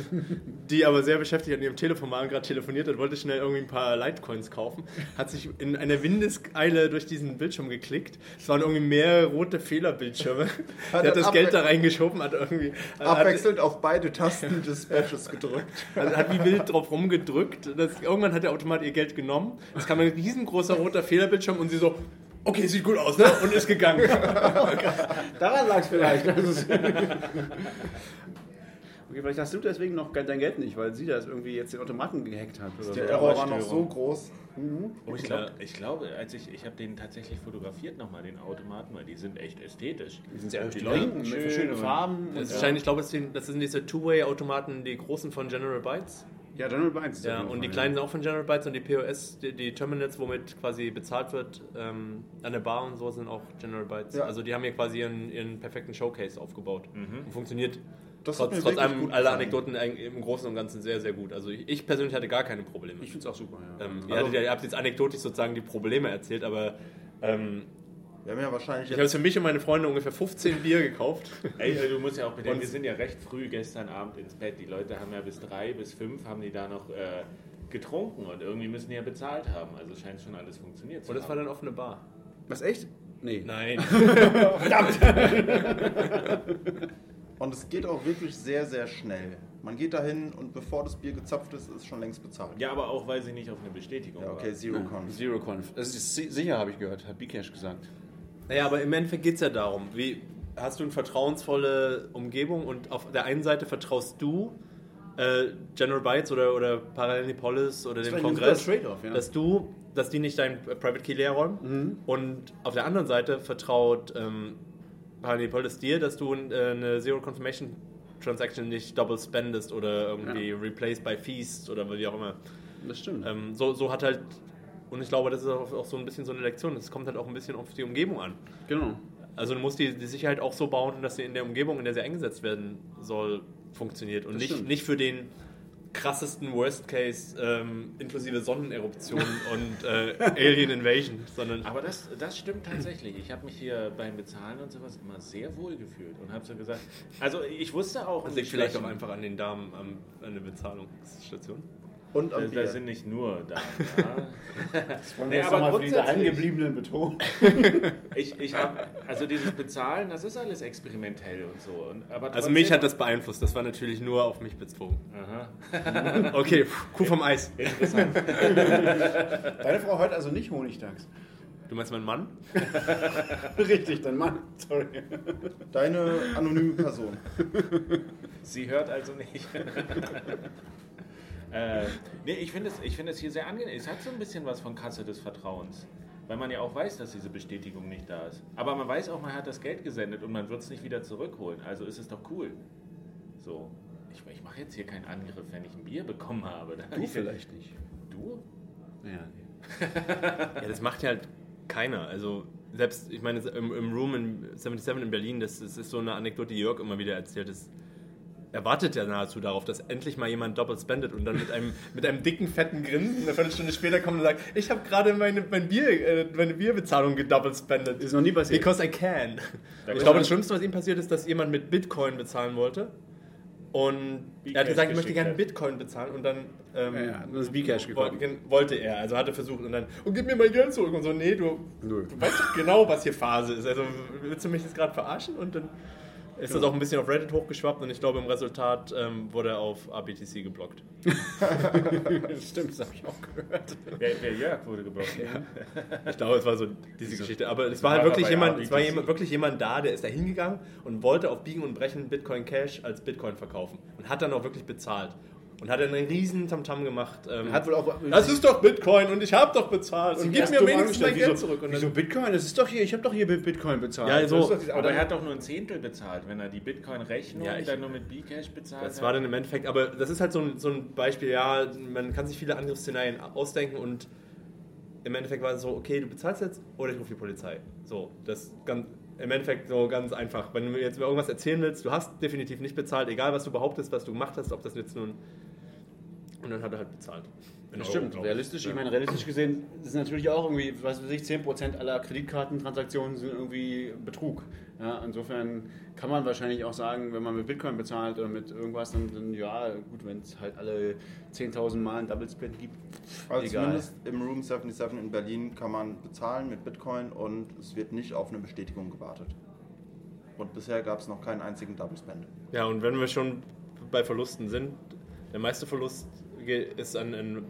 die aber sehr beschäftigt an ihrem Telefon war und gerade telefoniert hat, wollte schnell irgendwie ein paar Litecoins kaufen, hat sich in einer Windeseile durch diesen Bildschirm geklickt. Es waren irgendwie mehrere rote Fehlerbildschirme. Hat er hat das Geld da reingeschoben, hat irgendwie hat, Abwechselnd auf beide Tasten des Badges gedrückt. also hat wie wild drauf rumgedrückt. Das, irgendwann hat der Automat ihr Geld genommen. Es kam ein riesengroßer roter Fehlerbildschirm und sie so, okay, sieht gut aus, ne? Und ist gegangen. Daran lag es vielleicht. Okay, vielleicht hast du deswegen noch dein Geld nicht, weil sie das irgendwie jetzt den Automaten gehackt hat. Oder Der so. Error war noch so groß. Oh, ich, glaub, ich glaube, als ich, ich habe den tatsächlich fotografiert nochmal, den Automaten, weil die sind echt ästhetisch. Die sind sehr Die die leuchten mit schön verschiedenen und- Farben. Und- ist wahrscheinlich, ich glaube, das sind, das sind diese Two-Way-Automaten, die großen von General Bytes. Ja, General Bytes. Ja, und die kleinen sind auch von General Bytes und die POS, die, die Terminals, womit quasi bezahlt wird ähm, an der Bar und so, sind auch General Bytes. Ja. Also die haben hier quasi ihren, ihren perfekten Showcase aufgebaut und funktioniert Das hat trotz, mir trotz allem gefallen. Anekdoten im Großen und Ganzen sehr, sehr gut. Also ich, ich persönlich hatte gar keine Probleme. Ich finde es auch super, ja. ähm, ihr, Also- hattet ja, ihr habt jetzt anekdotisch sozusagen die Probleme erzählt, aber ähm, Wir haben ja wahrscheinlich ich habe für mich und meine Freunde ungefähr 15 Bier gekauft. Ey, du musst ja auch bedenken, Und- wir sind ja recht früh gestern Abend ins Bett. Die Leute haben ja bis drei, bis fünf haben die da noch äh, getrunken und irgendwie müssen die ja bezahlt haben. Also scheint schon alles funktioniert zu Und das war haben. dann offene Bar. Was, echt? Nee. Nein. Und es geht auch wirklich sehr, sehr schnell. Man geht dahin und bevor das Bier gezapft ist, ist es schon längst bezahlt. Ja, aber auch, weil sie nicht auf eine Bestätigung Ja, okay. Zero Conf. Zero Conf. Das ist si- sicher, habe ich gehört, hat Bcash gesagt. Naja, aber im Endeffekt geht es ja darum, wie hast du eine vertrauensvolle Umgebung und auf der einen Seite vertraust du äh, General Bytes oder, oder Parallelipolis oder dem vielleicht ein Kongress, ja. dass du, dass die nicht dein Private Key leer räumen und auf der anderen Seite vertraut ähm, Parallelipolis dir, dass du äh, eine Zero Confirmation Transaction nicht double spendest oder irgendwie replaced by Feast oder wie auch immer. Das stimmt. Ähm, so, so hat halt, und ich glaube, das ist auch, auch so ein bisschen so eine Lektion, es kommt halt auch ein bisschen auf die Umgebung an. genau. Also du musst die, die Sicherheit auch so bauen, dass sie in der Umgebung, in der sie eingesetzt werden soll, funktioniert und Das nicht, stimmt. nicht für den krassesten Worst Case ähm, inklusive Sonneneruption und äh, Alien Invasion, sondern Aber das, das stimmt tatsächlich. Ich habe mich hier beim Bezahlen und sowas immer sehr wohl gefühlt und habe so gesagt, also ich wusste auch, das liegt vielleicht auch einfach an den Damen am, an der Bezahlungsstation. Und am Da, sind nicht nur da. Ja. Wollen Nee, wir jetzt aber nochmal für diese grundsätzlich- Eingebliebenen betonen? Ich, ich habe, also dieses Bezahlen, das ist alles experimentell und so. Und, aber Also mich hat das beeinflusst, das war natürlich nur auf mich bezogen. Aha. Okay, Kuh vom Eis. Interessant. Deine Frau hört also nicht Honigtags. Du meinst meinen Mann? Richtig, dein Mann. Sorry. Deine anonyme Person. Sie hört also nicht. Äh, nee, ich finde es, ich finde es hier sehr angenehm. Es hat so ein bisschen was von Kasse des Vertrauens. Weil man ja auch weiß, dass diese Bestätigung nicht da ist. Aber man weiß auch, man hat das Geld gesendet und man wird es nicht wieder zurückholen. Also ist es doch cool. So. Ich, ich mache jetzt hier keinen Angriff, wenn ich ein Bier bekommen habe. Du vielleicht nicht. Du? Ja, nee. Ja, das macht ja halt keiner. Also selbst, ich meine, im, im Room in 77 in Berlin, das, das ist so eine Anekdote, die Jörg immer wieder erzählt, das erwartet ja nahezu darauf, dass endlich mal jemand doppelt spendet und dann mit einem, mit einem dicken, fetten Grinsen eine Viertelstunde später kommt und sagt, ich habe gerade meine, mein Bier, äh, meine Bierbezahlung gedoppelt spendet. Ist noch nie passiert. Because I can. Da Ich glaube, das Schlimmste, was ihm passiert ist, dass jemand mit Bitcoin bezahlen wollte. Und er hat gesagt, ich möchte gerne. Bitcoin bezahlen und dann ähm, Ja, ja, das ist Bcash woll- gekommen. gen- wollte er, also hat er versucht und dann, und gib mir mein Geld zurück und so, nee, du, Null. du weißt doch genau, was hier Phase ist. Also willst du mich jetzt gerade verarschen? Und dann ist das auch ein bisschen auf Reddit hochgeschwappt und ich glaube, im Resultat ähm, wurde er auf ABTC geblockt. Das stimmt, das habe ich auch gehört. Wer, wer Jörg wurde geblockt? Ich glaube, es war so diese Geschichte. Aber es war halt wirklich jemand, es war wirklich jemand da, der ist da hingegangen und wollte auf Biegen und Brechen Bitcoin Cash als Bitcoin verkaufen. Und hat dann auch wirklich bezahlt. Und hat dann einen riesen Tamtam gemacht. Ähm, Hat wohl auch. das ist doch Bitcoin und ich habe doch bezahlt und gib mir wenigstens mein. Geld Wieso- zurück. Und Wieso Bitcoin? Das ist doch hier, ich habe doch hier Bitcoin bezahlt. Ja, so. Dieses- Aber er hat doch nur ein Zehntel bezahlt, wenn er die Bitcoin-Rechnung Ja, ich- dann nur mit Bcash bezahlt das hat. war dann im Endeffekt, aber das ist halt so ein, so ein Beispiel, ja, man kann sich viele Angriffsszenarien ausdenken und im Endeffekt war es so, okay, du bezahlst jetzt oder ich rufe die Polizei. So, das ganz, im Endeffekt so ganz einfach. Wenn du mir jetzt irgendwas erzählen willst, du hast definitiv nicht bezahlt, egal was du behauptest, was du gemacht hast, ob das jetzt nun Und dann hat er halt bezahlt. In Das Euro, stimmt, ich. realistisch. Ich Ja. meine, realistisch gesehen ist natürlich auch irgendwie, was weiß ich, 10% aller Kreditkartentransaktionen sind irgendwie Betrug. Ja, insofern kann man wahrscheinlich auch sagen, wenn man mit Bitcoin bezahlt oder mit irgendwas, dann, dann ja, gut, wenn es halt alle 10.000 Mal einen Double Spend gibt, Also egal. zumindest im Room 77 in Berlin kann man bezahlen mit Bitcoin und es wird nicht auf eine Bestätigung gewartet. Und bisher gab es noch keinen einzigen Double Spend. Ja, und wenn wir schon bei Verlusten sind, der meiste Verlust ist, an, an,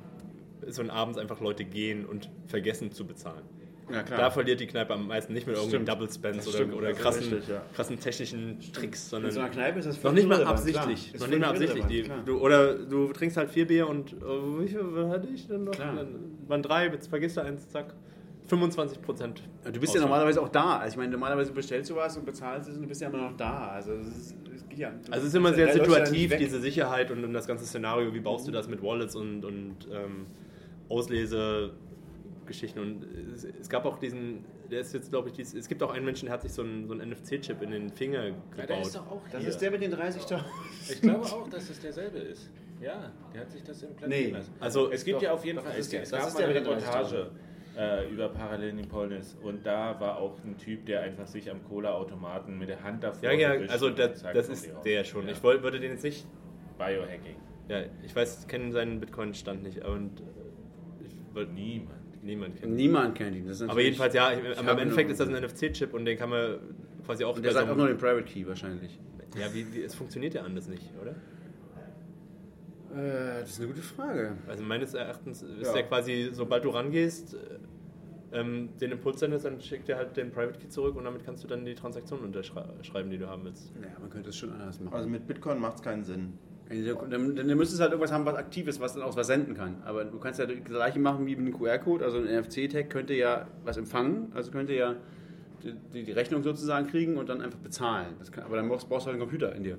ist, wenn abends einfach Leute gehen und vergessen zu bezahlen. Ja. Da verliert die Kneipe am meisten nicht mit irgendwelchen. Double Spends oder, stimmt, oder krassen, richtig, ja. krassen technischen Tricks, sondern In so einer Kneipe ist das noch nicht mal absichtlich. Noch nicht mal absichtlich. Die, du, oder du trinkst halt vier Bier und äh, wie viel hatte ich denn noch? Klar. Dann waren drei, jetzt vergisst du eins, zack. 25 Prozent. Ja, Du bist ja normalerweise auch da. Also ich meine, normalerweise bestellst du was und bezahlst es und du bist ja immer noch da. Also es, ist, es geht ja. Also es ist immer sehr situativ, diese Sicherheit und, und das ganze Szenario, wie baust du das mit Wallets und, und ähm, Auslesegeschichten. Und es, es gab auch diesen, der ist jetzt, glaube ich, dies, es gibt auch einen Menschen, der hat sich so einen, so einen NFC-Chip in den Finger Ja, der gebaut. ist doch auch Das hier. ist der mit den 30.000. Ich glaube auch, dass es derselbe ist. Ja, der hat sich das implantieren Nee. lassen. Also, es gibt doch, ja auf jeden Fall, das es, ist der. es Das gab ist mal der eine Reportage äh, über Parallelen in Polnis und da war auch ein Typ, der einfach sich am Cola-Automaten mit der Hand davor ja, ja, also das, das ist der schon. Ja. Ich wollte, würde den jetzt nicht, Biohacking. ja, ich weiß, kenne seinen Bitcoin-Stand nicht und ich wollte Niemand. niemand kennen. Niemand kennt ihn. Das ist Aber jedenfalls, ja, ich, Ich aber im Endeffekt ist das ein NFC-Chip und den kann man quasi auch Und der sagt auch nur den Private Key wahrscheinlich. Ja, wie, wie, es funktioniert ja anders nicht, oder? Äh, das ist eine gute Frage. Also meines Erachtens ist Ja. der quasi, sobald du rangehst, äh, ähm, den Impuls sendest, dann schickt er halt den Private Key zurück und damit kannst du dann die Transaktion unterschreiben, die du haben willst. Naja, man könnte es schon anders machen. Also mit Bitcoin macht es keinen Sinn. Dann, dann müsstest du halt irgendwas haben, was aktiv ist, was dann auch was senden kann. Aber du kannst ja das gleiche machen wie mit einem QR-Code. Also ein NFC-Tag könnte ja was empfangen, also könnte ja die, die Rechnung sozusagen kriegen und dann einfach bezahlen. Das kann, aber dann brauchst, brauchst du halt einen Computer in dir.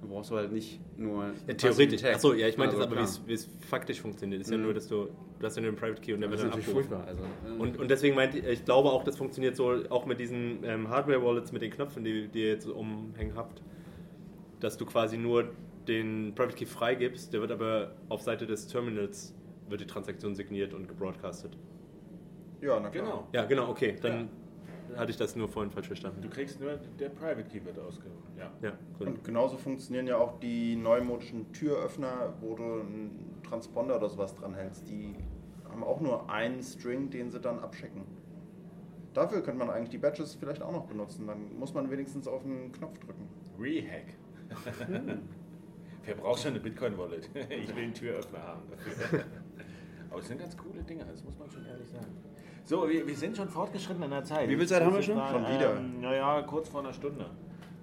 Dann brauchst du halt nicht nur. Ja, theoretisch. Achso, ja, ich meinte Also, jetzt aber, wie es- wie es faktisch funktioniert. Ist ja Mhm. nur, dass du, du hast ja nur den Private Key und der Das wird ist dann natürlich abgerufen. furchtbar. Also, Und, und deswegen meinte ich, ich glaube auch, das funktioniert so auch mit diesen ähm, Hardware-Wallets, mit den Knöpfen, die, die ihr jetzt umhängen habt, dass du quasi nur den Private Key freigibst, der wird aber auf Seite des Terminals wird die Transaktion signiert und gebroadcastet. Ja, na klar. Genau. Ja, genau, okay. Dann hatte ich das nur vorhin falsch verstanden. Du kriegst nur, der Private Key wird ausgerufen. Ja. Ja, gut. Und genauso funktionieren ja auch die neumodischen Türöffner, wo du einen Transponder oder sowas dran hältst. Die haben auch nur einen String, den sie dann abchecken. Dafür könnte man eigentlich die Badges vielleicht auch noch benutzen. Dann muss man wenigstens auf einen Knopf drücken. Rehack. Wer braucht schon eine Bitcoin-Wallet? ich will einen Türöffner haben dafür. Aber es sind ganz coole Dinge, das muss man schon ehrlich sagen. So, wir, wir sind schon fortgeschritten in der Zeit. Wie viel Zeit haben wir schon? Schon wieder. Ähm, naja, kurz vor einer Stunde.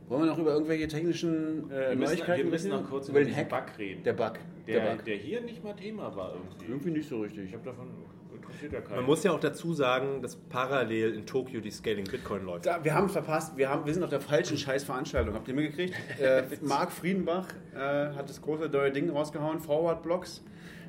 Wollen wir noch über irgendwelche technischen äh, Wir müssen, Neuigkeiten wir müssen noch kurz über über den Hack. Bug reden. Der Bug. der, der Bug. der hier nicht mal Thema war irgendwie. Irgendwie nicht so richtig. Ich habe davon interessiert ja keinen. Man muss ja auch dazu sagen, dass parallel in Tokio die Scaling Bitcoin läuft. Da, wir haben verpasst, wir, haben, wir sind auf der falschen Scheißveranstaltung. Habt ihr mitgekriegt? Äh, Marc Friedenbach äh, hat das große neue Ding rausgehauen, Forward Blocks.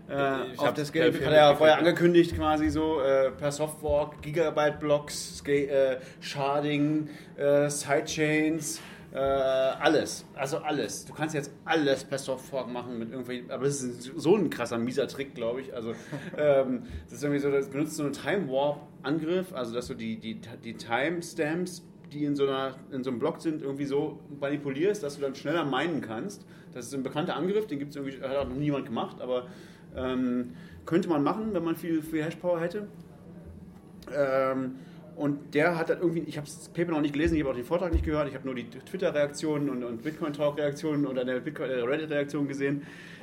Äh, Ich auf Scale Film hat er ja vorher angekündigt, quasi so äh, per Softwalk, Gigabyte Blocks, Scale, äh, Sharding, äh, Sidechains, äh, alles. Also alles. Du kannst jetzt alles per Softfork machen mit irgendwie, aber das ist so ein krasser, mieser Trick, glaube ich. Also ähm, das ist irgendwie so, das benutzt so einen Time Warp Angriff, also dass du die, die, die Timestamps, die in so, einer, in so einem Block sind, irgendwie so manipulierst, dass du dann schneller meinen kannst. Das ist ein bekannter Angriff, den gibt's irgendwie, hat auch noch niemand gemacht, aber ähm, könnte man machen, wenn man viel, viel Hashpower hätte. Ähm, und der hat dann irgendwie, ich habe das Paper noch nicht gelesen, ich habe auch den Vortrag nicht gehört, ich habe nur die Twitter-Reaktionen und, und Bitcoin-Talk-Reaktionen oder äh, Reddit-Reaktion gesehen.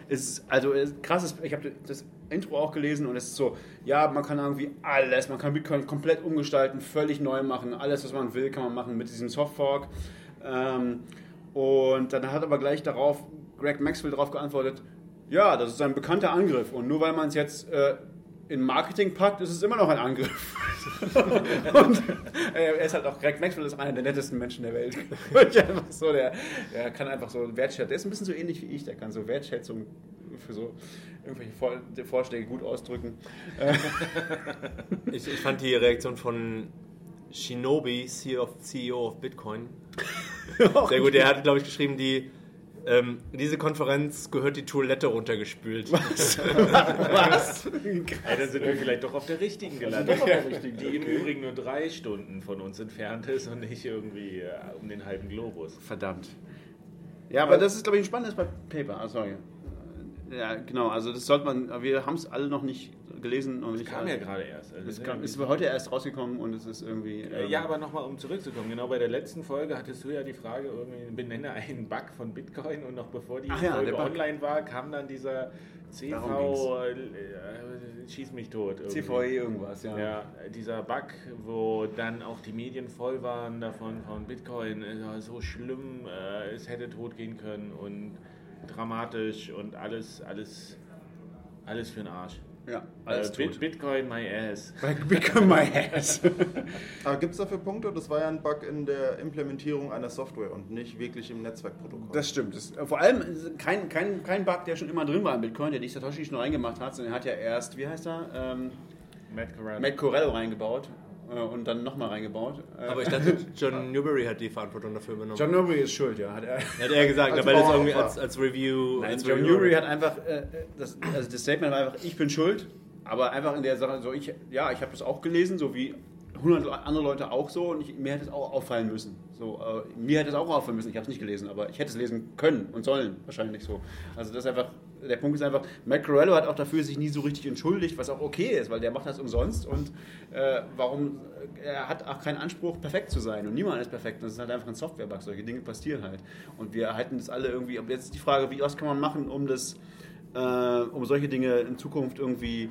Es ist, also ist krasses, ich habe das Intro auch gelesen und es ist so, ja, man kann irgendwie alles, man kann Bitcoin komplett umgestalten, völlig neu machen, alles, was man will, kann man machen mit diesem Softfork. Ähm, und dann hat aber gleich darauf Greg Maxwell darauf geantwortet, ja, das ist ein bekannter Angriff und nur weil man es jetzt äh, in Marketing packt, ist es immer noch ein Angriff. und äh, er ist halt auch, Greg Maxwell ist einer der nettesten Menschen der Welt. Und einfach so, der, der kann einfach so Wertschätzung, der ist ein bisschen so ähnlich wie ich, der kann so Wertschätzung für so irgendwelche Vor Vorschläge gut ausdrücken. Ich, ich fand die Reaktion von Shinobi, CEO of, CEO of Bitcoin, sehr gut. Der hat, glaube ich, geschrieben, die Ähm, diese Konferenz gehört die Toilette runtergespült. Was? Ja, dann sind wir vielleicht doch auf der richtigen gelandet. Richtigen, Die im Übrigen nur drei Stunden von uns entfernt ist und nicht irgendwie äh, um den halben Globus. Verdammt. Ja, aber das ist, glaube ich, ein spannendes Paper. Ah, sorry. Ja, genau. Also das sollte man, wir haben es alle noch nicht gelesen. Und Das kam ja gerade erst. Also Es kam, ist heute erst rausgekommen und es ist irgendwie... Äh, ähm, Ja, aber nochmal, um zurückzukommen. Genau bei der letzten Folge hattest du ja die Frage, irgendwie benenne einen Bug von Bitcoin und noch bevor die Ach Folge online war, kam dann dieser CV, Darum äh, schieß mich tot. irgendwie. CVE irgendwas, ja. Ja, dieser Bug, wo dann auch die Medien voll waren davon, von Bitcoin, äh, so schlimm, äh, es hätte tot gehen können und dramatisch und alles, alles, alles für den Arsch. Ja, alles äh, Bit tot. Bitcoin my ass. Become my ass. Aber gibt es dafür Punkte? Das war ja ein Bug in der Implementierung einer Software und nicht wirklich im Netzwerkprotokoll. Das stimmt. Das, vor allem kein, kein, kein Bug, der schon immer drin war in Bitcoin, der die Satoshi schon reingemacht hat, sondern er hat ja erst, wie heißt er, ähm, Matt Corral. Matt Corello reingebaut äh, und dann nochmal reingebaut. Äh, Aber ich dachte, John Newberry hat die Verantwortung dafür übernommen. John Newbery ist schuld, ja. Hat er, hat er gesagt, Als weil das irgendwie als, als Review. Nein, als John Review- Newbery hat einfach, äh, das, also das Statement war einfach, ich bin schuld, aber einfach in der Sache, so ich, ja, ich habe das auch gelesen, so wie 100 andere Leute auch so und ich, mir hätte es auch auffallen müssen. So, äh, mir hätte es auch auffallen müssen, ich habe es nicht gelesen, aber ich hätte es lesen können und sollen, wahrscheinlich so. Also das einfach, der Punkt ist einfach, Matt Corello hat auch dafür sich nie so richtig entschuldigt, was auch okay ist, weil der macht das umsonst und äh, warum, er hat auch keinen Anspruch, perfekt zu sein und niemand ist perfekt, das ist halt einfach ein Software-Bug, solche Dinge passieren halt. Und wir halten das alle irgendwie, aber jetzt ist die Frage, wie, was kann man machen, um das, äh, um solche Dinge in Zukunft irgendwie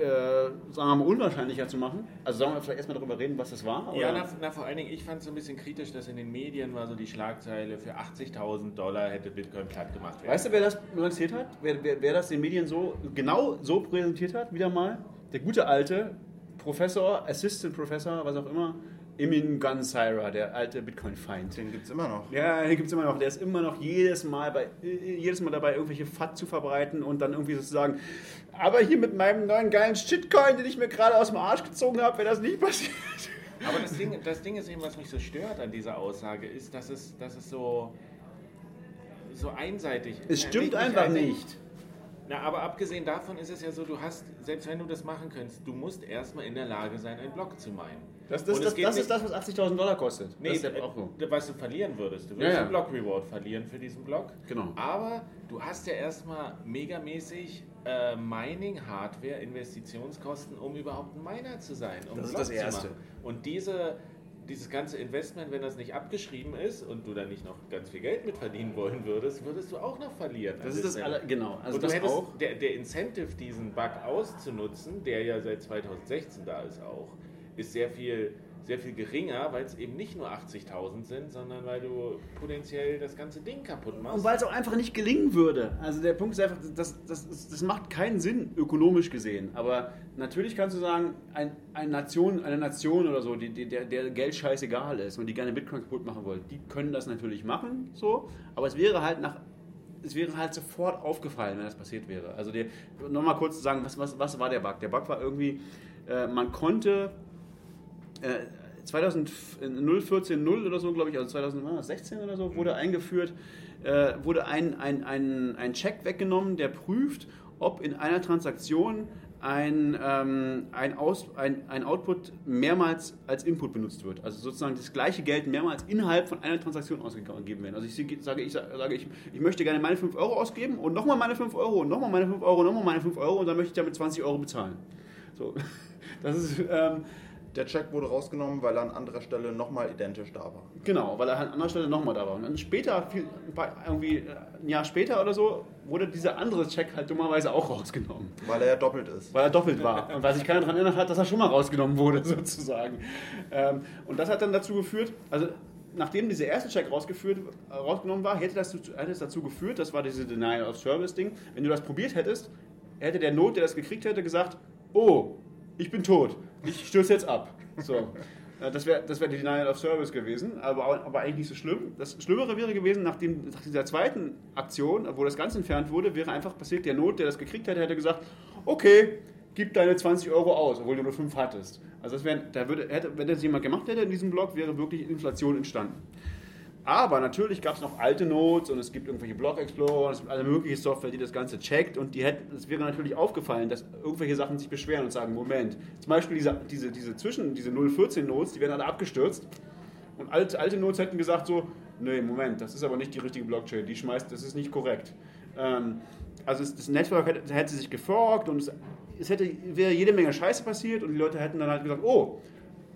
äh, sagen wir mal, unwahrscheinlicher zu machen. Also sollen wir vielleicht erstmal darüber reden, was das war? Ja, oder? na, na, vor allen Dingen, ich fand es so ein bisschen kritisch, dass in den Medien war so die Schlagzeile, für 80.000 Dollar hätte Bitcoin platt gemacht werden. Weißt du, wer das lanciert hat? Wer, wer, wer das den Medien so genau so präsentiert hat? Wieder mal der gute alte Professor, Assistant Professor, was auch immer, Emin Gunsyra, der alte Bitcoin-Feind. Den gibt es immer noch. Ja, den gibt es immer noch. Der ist immer noch jedes Mal, bei, jedes Mal dabei, irgendwelche FAT zu verbreiten und dann irgendwie sozusagen, aber hier mit meinem neuen geilen Shitcoin, den ich mir gerade aus dem Arsch gezogen habe, wäre das nicht passiert. Aber das Ding, das Ding ist eben, was mich so stört an dieser Aussage, ist, dass es, dass es so, so einseitig ist. Es stimmt einfach nicht. Na, aber abgesehen davon ist es ja so, du hast, selbst wenn du das machen könntest, du musst erstmal in der Lage sein, einen Block zu meinen. Das, das, das, das ist das, was 80.000 Dollar kostet. Nee, das ist ja auch so. was du verlieren würdest. Du Ja, würdest ja. einen Block Reward verlieren für diesen Block. Genau. Aber du hast ja erstmal megamäßig äh, Mining-Hardware, Investitionskosten, um überhaupt ein Miner zu sein. Um Das ist Block das zu Erste. machen. Und diese, dieses ganze Investment, wenn das nicht abgeschrieben ist und du da nicht noch ganz viel Geld mit verdienen wollen würdest, würdest du auch noch verlieren. Das ist das alle, genau. Also und du das hättest auch. Der, der Incentive, diesen Bug auszunutzen, der ja seit 2016 da ist auch, ist sehr viel, sehr viel geringer, weil es eben nicht nur 80.000 sind, sondern weil du potenziell das ganze Ding kaputt machst. Und weil es auch einfach nicht gelingen würde. Also der Punkt ist einfach, das, das, das macht keinen Sinn, ökonomisch gesehen. Aber natürlich kannst du sagen, ein, eine, Nation, eine Nation oder so, die, die, der, der Geld scheißegal ist und die gerne Bitcoin kaputt machen wollen, die können das natürlich machen, so. Aber es wäre halt nach es wäre halt sofort aufgefallen, wenn das passiert wäre. Also nochmal kurz zu sagen, was, was, was war der Bug? Der Bug war irgendwie, äh, man konnte äh, 2014 0 oder so, glaube ich, also 2016 oder so, wurde eingeführt, äh, wurde ein, ein, ein, ein Check weggenommen, der prüft, ob in einer Transaktion ein, ähm, ein, Aus, ein, ein Output mehrmals als Input benutzt wird. Also sozusagen das gleiche Geld mehrmals innerhalb von einer Transaktion ausgegeben werden. Also ich sage, ich, sage ich, ich möchte gerne meine 5 Euro ausgeben und nochmal meine 5 Euro und nochmal meine 5 Euro und nochmal meine 5 Euro und dann möchte ich damit 20 Euro bezahlen. So, das ist... Ähm, Der Check wurde rausgenommen, weil er an anderer Stelle nochmal identisch da war. Genau, weil er an anderer Stelle nochmal da war. Und dann später, viel, irgendwie äh, ein Jahr später oder so, wurde dieser andere Check halt dummerweise auch rausgenommen. Weil er ja doppelt ist. Weil er doppelt war. Und weil sich keiner daran erinnert hat, dass er schon mal rausgenommen wurde, sozusagen. Ähm, und das hat dann dazu geführt, also nachdem dieser erste Check rausgeführt, äh, rausgenommen war, hätte das hätte es dazu geführt, das war diese Denial of Service Ding, wenn du das probiert hättest, hätte der Not, der das gekriegt hätte, gesagt, oh, ich bin tot, ich stürze jetzt ab. So. Äh, Das wäre das wär die Denial of Service gewesen, aber, aber eigentlich nicht so schlimm. Das Schlimmere wäre gewesen, nachdem, nach dieser zweiten Aktion, wo das Ganze entfernt wurde, wäre einfach passiert, der Not, der das gekriegt hätte, hätte gesagt, okay, gib deine 20 Euro aus, obwohl du nur 5 hattest. Also das wär, da würde, hätte, wenn das jemand gemacht hätte in diesem Blog, wäre wirklich Inflation entstanden. Aber natürlich gab es noch alte Nodes und es gibt irgendwelche Block Explorer, es gibt alle mögliche Software, die das Ganze checkt. Und die hätten, es wäre natürlich aufgefallen, dass irgendwelche Sachen sich beschweren und sagen, Moment, zum Beispiel diese, diese, diese zwischen, diese 014 Nodes, die werden alle abgestürzt. Und alte, alte Nodes hätten gesagt so, nee, Moment, das ist aber nicht die richtige Blockchain, die schmeißt, das ist nicht korrekt. Ähm, also es, das Network hätte, hätte sich geforkt und es, es hätte, wäre jede Menge Scheiße passiert und die Leute hätten dann halt gesagt, oh,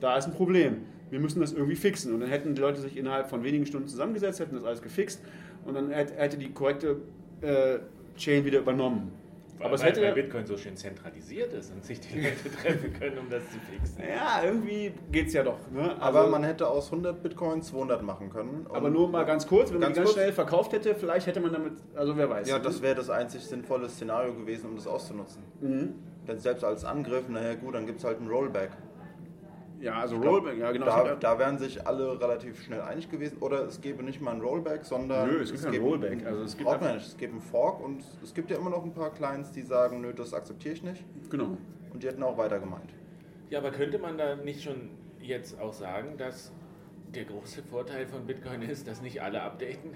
da ist ein Problem wir müssen das irgendwie fixen. Und dann hätten die Leute sich innerhalb von wenigen Stunden zusammengesetzt, hätten das alles gefixt und dann hätte die korrekte äh, Chain wieder übernommen. Aber weil, es hätte weil Bitcoin so schön zentralisiert ist und sich die Leute treffen können, um das zu fixen. Ja, irgendwie geht es ja doch. Ne? Also, aber man hätte aus 100 Bitcoin 200 machen können. Aber nur mal ganz kurz, wenn ganz man die ganz schnell verkauft hätte, vielleicht hätte man damit, also wer weiß. Ja, das wäre das einzig sinnvolle Szenario gewesen, um das auszunutzen. Mhm. Denn selbst als Angriff, naja gut, dann gibt es halt ein Rollback. Ja, also Rollback, ja genau. Da, da, wären sich alle relativ schnell einig gewesen. Oder es gäbe nicht mal ein Rollback, sondern nö, es, es gibt ein Rollback. Also es gibt auch nicht. Es gibt einen Fork und es gibt ja immer noch ein paar Clients, die sagen, nö, das akzeptiere ich nicht. Genau. Und die hätten auch weiter gemeint. Ja, aber könnte man da nicht schon jetzt auch sagen, dass der große Vorteil von Bitcoin ist, dass nicht alle updaten?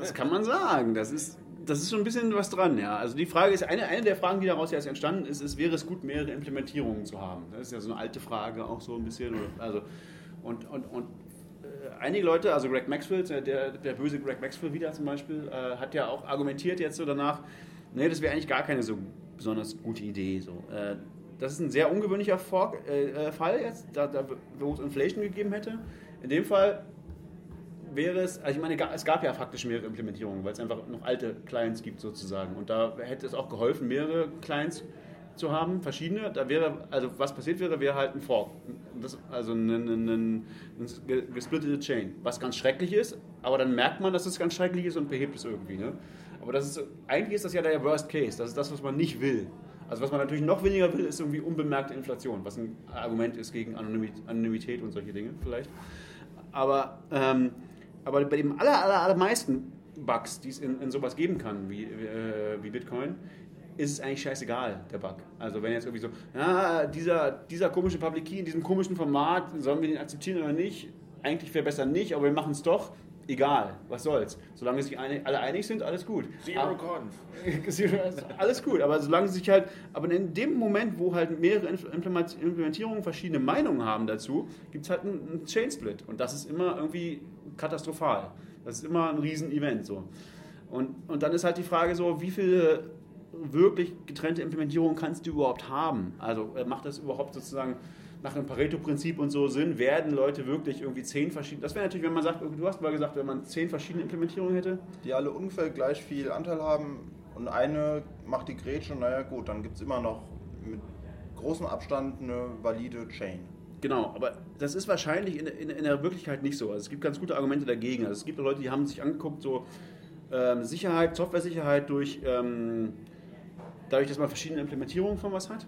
das kann man sagen. Das ist das ist schon ein bisschen was dran, ja. Also die Frage ist, eine, eine der Fragen, die daraus jetzt entstanden ist, ist, wäre es gut, mehrere Implementierungen zu haben? Das ist ja so eine alte Frage auch so ein bisschen. Also, und, und, und äh, einige Leute, also Greg Maxwell, der, der böse Greg Maxwell wieder zum Beispiel, äh, hat ja auch argumentiert jetzt so danach, nee, das wäre eigentlich gar keine so besonders gute Idee. So. Äh, das ist ein sehr ungewöhnlicher Fork, äh, äh Fall jetzt, da, da, wo es Inflation gegeben hätte. In dem Fall wäre es, also ich meine, es gab ja faktisch mehrere Implementierungen, weil es einfach noch alte Clients gibt sozusagen. Und da hätte es auch geholfen, mehrere Clients zu haben, verschiedene. Da wäre, also was passiert wäre, wäre halt ein Fork. Das, also eine, gesplittete Chain. Was ganz schrecklich ist, aber dann merkt man, dass es ganz schrecklich ist und behebt es irgendwie. Ne? Aber das ist, eigentlich ist das ja der Worst Case. Das ist das, was man nicht will. Also was man natürlich noch weniger will, ist irgendwie unbemerkte Inflation, was ein Argument ist gegen Anonymität und solche Dinge vielleicht. Aber ähm, aber bei den aller, aller, allermeisten Bugs, die es in, in sowas geben kann, wie, äh, wie Bitcoin, ist es eigentlich scheißegal, der Bug. Also wenn jetzt irgendwie so, ja, dieser, dieser komische Public Key in diesem komischen Format, sollen wir den akzeptieren oder nicht? Eigentlich wäre besser nicht, aber wir machen es doch egal, was soll's. Solange sich alle einig sind, alles gut. Zero Conf. alles gut, aber solange sich halt, aber in dem Moment, wo halt mehrere Implementierungen verschiedene Meinungen haben dazu, gibt es halt einen Chain Split und das ist immer irgendwie katastrophal. Das ist immer ein Riesen-Event so. Und, und dann ist halt die Frage so, wie viele wirklich getrennte Implementierungen kannst du überhaupt haben? Also äh, macht das überhaupt sozusagen nach dem Pareto-Prinzip und so Sinn? Werden Leute wirklich irgendwie zehn verschiedene. Das wäre natürlich, wenn man sagt, du hast mal gesagt, wenn man zehn verschiedene Implementierungen hätte. Die alle ungefähr gleich viel Anteil haben und eine macht die Grätsche, naja gut, dann gibt es immer noch mit großem Abstand eine valide Chain. Genau, aber das ist wahrscheinlich in, in, in, der Wirklichkeit nicht so. Also es gibt ganz gute Argumente dagegen. Also es gibt Leute, die haben sich angeguckt, so ähm, Sicherheit, Software-Sicherheit durch, ähm, dadurch, dass man verschiedene Implementierungen von was hat.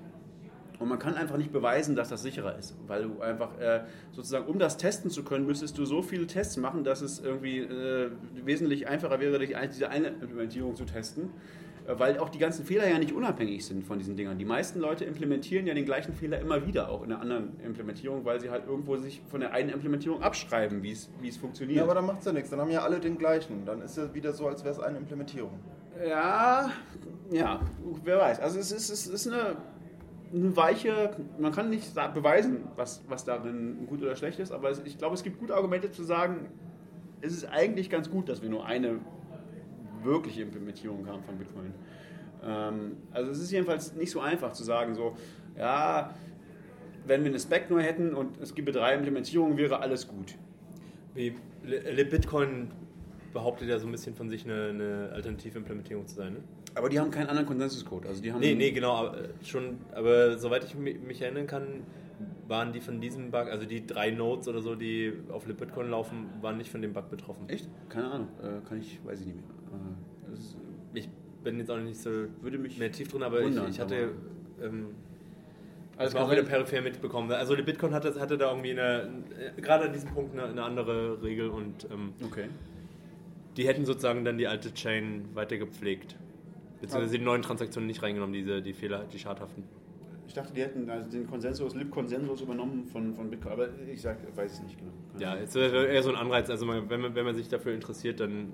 Und man kann einfach nicht beweisen, dass das sicherer ist, weil du einfach äh, sozusagen, um das testen zu können, müsstest du so viele Tests machen, dass es irgendwie äh, wesentlich einfacher wäre, diese eine Implementierung zu testen, äh, weil auch die ganzen Fehler ja nicht unabhängig sind von diesen Dingern. Die meisten Leute implementieren ja den gleichen Fehler immer wieder, auch in einer anderen Implementierung, weil sie halt irgendwo sich von der einen Implementierung abschreiben, wie es funktioniert. Ja, aber dann macht es ja nichts, dann haben ja alle den gleichen. Dann ist es wieder so, als wäre es eine Implementierung. Ja, ja, wer weiß. Also es ist, es ist eine eine weiche, man kann nicht beweisen, was, was darin gut oder schlecht ist, aber ich glaube, es gibt gute Argumente zu sagen, es ist eigentlich ganz gut, dass wir nur eine wirkliche Implementierung haben von Bitcoin. Ähm, also es ist jedenfalls nicht so einfach zu sagen, so, ja, wenn wir eine Spec nur hätten und es gibt drei Implementierungen, wäre alles gut. Wie Bitcoin behauptet ja so ein bisschen von sich eine, eine alternative Implementierung zu sein, ne? Aber die haben keinen anderen Konsensuscode. Also die haben nee, nee, genau. Aber, äh, schon, aber soweit ich mich erinnern kann, waren die von diesem Bug, also die drei Nodes oder so, die auf LibBitcoin laufen, waren nicht von dem Bug betroffen. Echt? Keine Ahnung. Äh, kann ich, weiß ich nicht mehr. Äh, ich bin jetzt auch nicht so würde mich mehr tief drin, aber wundern, ich, ich, hatte. Ähm, also war auch wieder peripher mitbekommen. Also der Bitcoin hatte, hatte da irgendwie eine, äh, gerade an diesem Punkt eine, eine andere Regel und ähm, okay. die hätten sozusagen dann die alte Chain weiter gepflegt. Beziehungsweise die neuen Transaktionen nicht reingenommen, diese, die Fehler, die schadhaften. Ich dachte, die hätten also den Konsensus, Lib-Konsensus übernommen von, von Bitcoin, aber ich sag, weiß es nicht genau. Keine Ja, es wäre eher so ein Anreiz. Also man, wenn, man, wenn man sich dafür interessiert, dann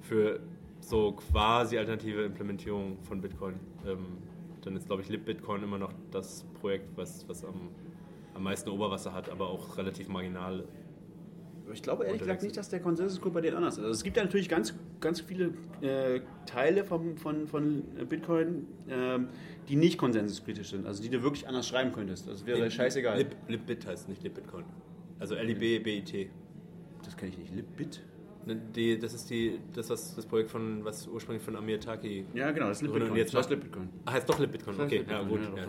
für so quasi alternative Implementierung von Bitcoin, ähm, dann ist, glaube ich, LibBitcoin immer noch das Projekt, was, was am, am meisten Oberwasser hat, aber auch relativ marginal. Ich glaube ehrlich gesagt nicht, dass der Konsensuscode bei denen anders ist. Also es gibt ja natürlich ganz, ganz viele äh, Teile vom, von, von Bitcoin, ähm, die nicht konsensuskritisch sind, also die du wirklich anders schreiben könntest. Das wäre scheißegal. Lib, LibBit heißt nicht LibBitcoin. Also L-I-B-B-I-T. das kenne ich nicht. Libbit? Ne, Die, das ist die, das, was, das Projekt von, was ursprünglich von Amir Taki. Ja, genau, das ist Libbitcoin. jetzt das heißt noch- Libbitcoin. Ah, heißt doch LibBitcoin. Okay, ja LibBitcoin, gut. ja, Ja,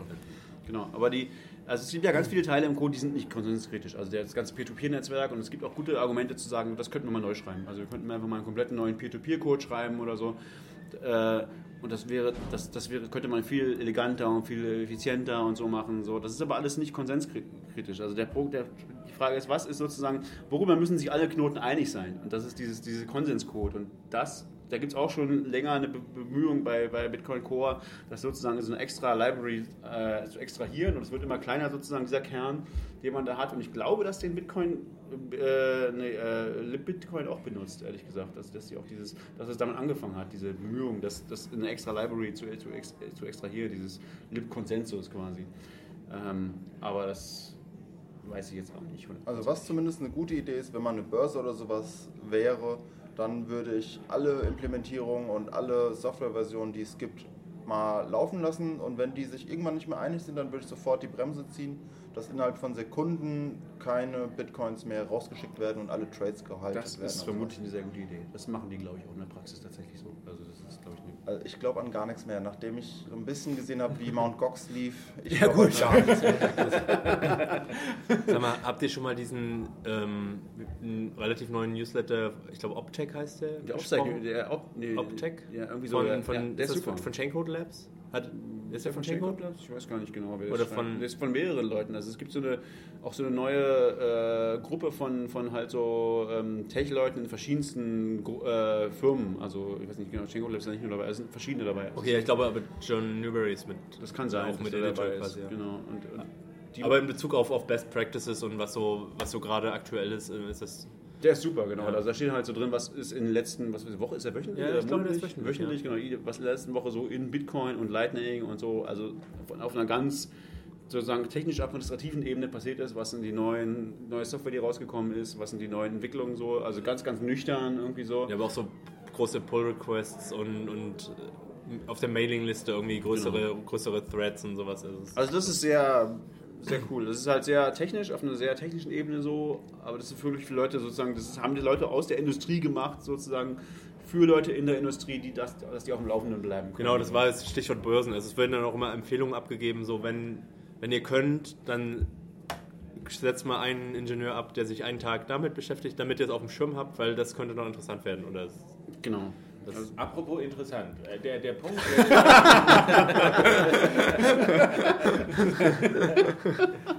Genau, aber die, also es gibt ja ganz viele Teile im Code, die sind nicht konsensuskritisch. Also das ganze Peer-to-Peer-Netzwerk und es gibt auch gute Argumente zu sagen, das könnten wir mal neu schreiben. Also wir könnten einfach mal einen kompletten neuen Peer-to-Peer-Code schreiben oder so. Äh, Und das wäre, das, das wäre, könnte man viel eleganter und viel effizienter und so machen. So. Das ist aber alles nicht konsenskritisch. Also der der, die Frage ist, was ist sozusagen, worüber müssen sich alle Knoten einig sein? Und das ist dieses, diese Konsenscode. Und das, da gibt es auch schon länger eine Be Bemühung bei, bei Bitcoin Core, das sozusagen so eine extra Library äh, zu extrahieren. Und es wird immer kleiner sozusagen, dieser Kern, den man da hat. Und ich glaube, dass den Bitcoin, äh, nee, äh, Bitcoin auch benutzt, ehrlich gesagt. Dass, dass, die auch dieses, dass es damit angefangen hat, diese Bemühung, das, das in eine extra Library zu, zu, ex, zu extrahieren, dieses Lib-Konsensus quasi. Ähm, aber das weiß ich jetzt auch nicht. Also was zumindest eine gute Idee ist, wenn man eine Börse oder sowas wäre, dann würde ich alle Implementierungen und alle Softwareversionen, die es gibt, mal laufen lassen. Und wenn die sich irgendwann nicht mehr einig sind, dann würde ich sofort die Bremse ziehen, dass innerhalb von Sekunden keine Bitcoins mehr rausgeschickt werden und alle Trades gehalten Das werden. ist und vermutlich eine sehr gute Idee. Das machen die, glaube ich, auch in der Praxis tatsächlich so. Also das ist, glaube ich, Also ich glaube an gar nichts mehr, nachdem ich ein bisschen gesehen habe, wie Mount Gox lief. Ich Ja, glaube gut. an gar nichts mehr. Sag mal, habt ihr schon mal diesen ähm, relativ neuen Newsletter, ich glaube Optech heißt der? Der? Optech, der Op, nee, Optech? Ja, irgendwie so. Von, ja, von, ja, der ist ist das super. von, von Chaincode Labs? Hat, ist der von? Labs? Ich weiß gar nicht genau, wer das Oder schreibt. von- Der ist von mehreren Leuten. Also es gibt so eine, auch so eine neue äh, Gruppe von, von halt so ähm, Tech-Leuten in verschiedensten äh, Firmen. Also ich weiß nicht genau, Labs ist ja nicht nur dabei, es sind verschiedene dabei. Okay, ich glaube aber John Newberry ist mit. das kann sein, Auch mit Editor dabei ist. quasi, ja. Genau. Und, und Aber in Bezug auf, auf Best Practices und was so, was so gerade aktuell ist, äh, ist das. Der ist super, genau. Ja. Also da steht halt so drin, was ist in den letzten, was ist, Woche ist er wöchentlich? Ja, ich glaube, der ist wöchentlich, Wöchentlich, genau. Was in der letzten Woche so in Bitcoin und Lightning und so, also auf einer ganz sozusagen technisch-administrativen Ebene passiert ist, was sind die neuen, neue Software, die rausgekommen ist, was sind die neuen Entwicklungen so, also ganz, ganz nüchtern irgendwie so. Ja, aber auch so große Pull-Requests und, und äh, auf der Mailingliste irgendwie größere, größere Threads und sowas. Also Also das ist sehr, sehr cool. Das ist halt sehr technisch, auf einer sehr technischen Ebene so, aber das ist für wirklich viele Leute sozusagen, das haben die Leute aus der Industrie gemacht sozusagen, für Leute in der Industrie, die das, dass die auf dem Laufenden bleiben können. Genau, das war das Stichwort Börsen. Also es werden dann auch immer Empfehlungen abgegeben, so wenn, wenn ihr könnt, dann setzt mal einen Ingenieur ab, der sich einen Tag damit beschäftigt, damit ihr es auf dem Schirm habt, weil das könnte noch interessant werden. Oder Genau. Das, Apropos interessant, äh, der, der Punkt.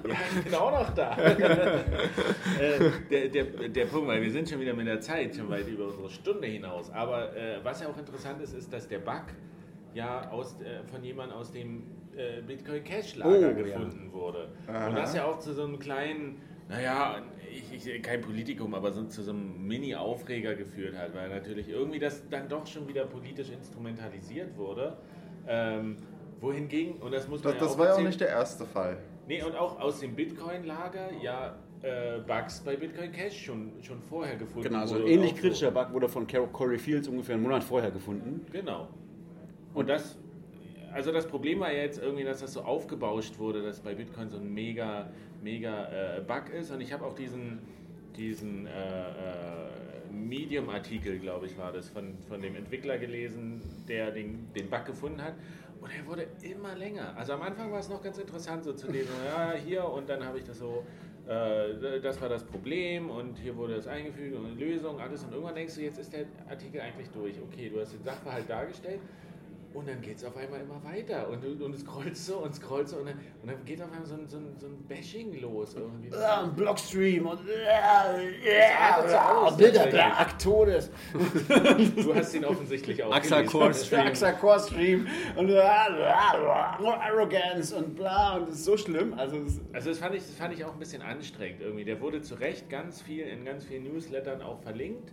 ja, ich bin auch noch da. äh, der, der, der Punkt, weil wir sind schon wieder mit der Zeit schon weit über unsere Stunde hinaus. Aber äh, was ja auch interessant ist, ist, dass der Bug ja aus, äh, von jemandem aus dem äh, Bitcoin Cash Lager Oh, ja. gefunden wurde. Aha. Und das ja auch zu so einem kleinen, naja, ich, ich, kein Politikum, aber so, zu so einem Mini-Aufreger geführt hat, weil natürlich irgendwie das dann doch schon wieder politisch instrumentalisiert wurde. Ähm, wohingegen, und das muss man Das, ja das auch war ja auch nicht der erste Fall. Nee, und auch aus dem Bitcoin-Lager ja äh, Bugs bei Bitcoin Cash schon, schon vorher gefunden Genau, so ein ähnlich kritischer Bug wurde von Corey Fields ungefähr einen Monat vorher gefunden. Genau. Und das, also das Problem war ja jetzt irgendwie, dass das so aufgebauscht wurde, dass bei Bitcoin so ein mega, mega äh, Bug ist. Und ich habe auch diesen, diesen äh, äh, Medium-Artikel, glaube ich, war das, von, von dem Entwickler gelesen, der den, den Bug gefunden hat. Und er wurde immer länger. Also am Anfang war es noch ganz interessant, so zu lesen, ja, hier und dann habe ich das so, äh, das war das Problem und hier wurde das eingefügt und eine Lösung, alles. Und irgendwann denkst du, jetzt ist der Artikel eigentlich durch. Okay, du hast den Sachverhalt dargestellt. Und dann geht es auf einmal immer weiter und, und, und es kreuzt so und es kreuzt so und dann, und dann geht auf einmal so ein, so ein, so ein Bashing los. Irgendwie. Ah, ein Blockstream und artet so aus, Bilderberg, Todes. Du hast ihn offensichtlich auch Axa. Core Stream. Axa Core Stream und Arrogance und bla und das ist so schlimm. Also Also das fand, ich, das fand ich auch ein bisschen anstrengend irgendwie. Der wurde zu Recht ganz viel in ganz vielen Newslettern auch verlinkt.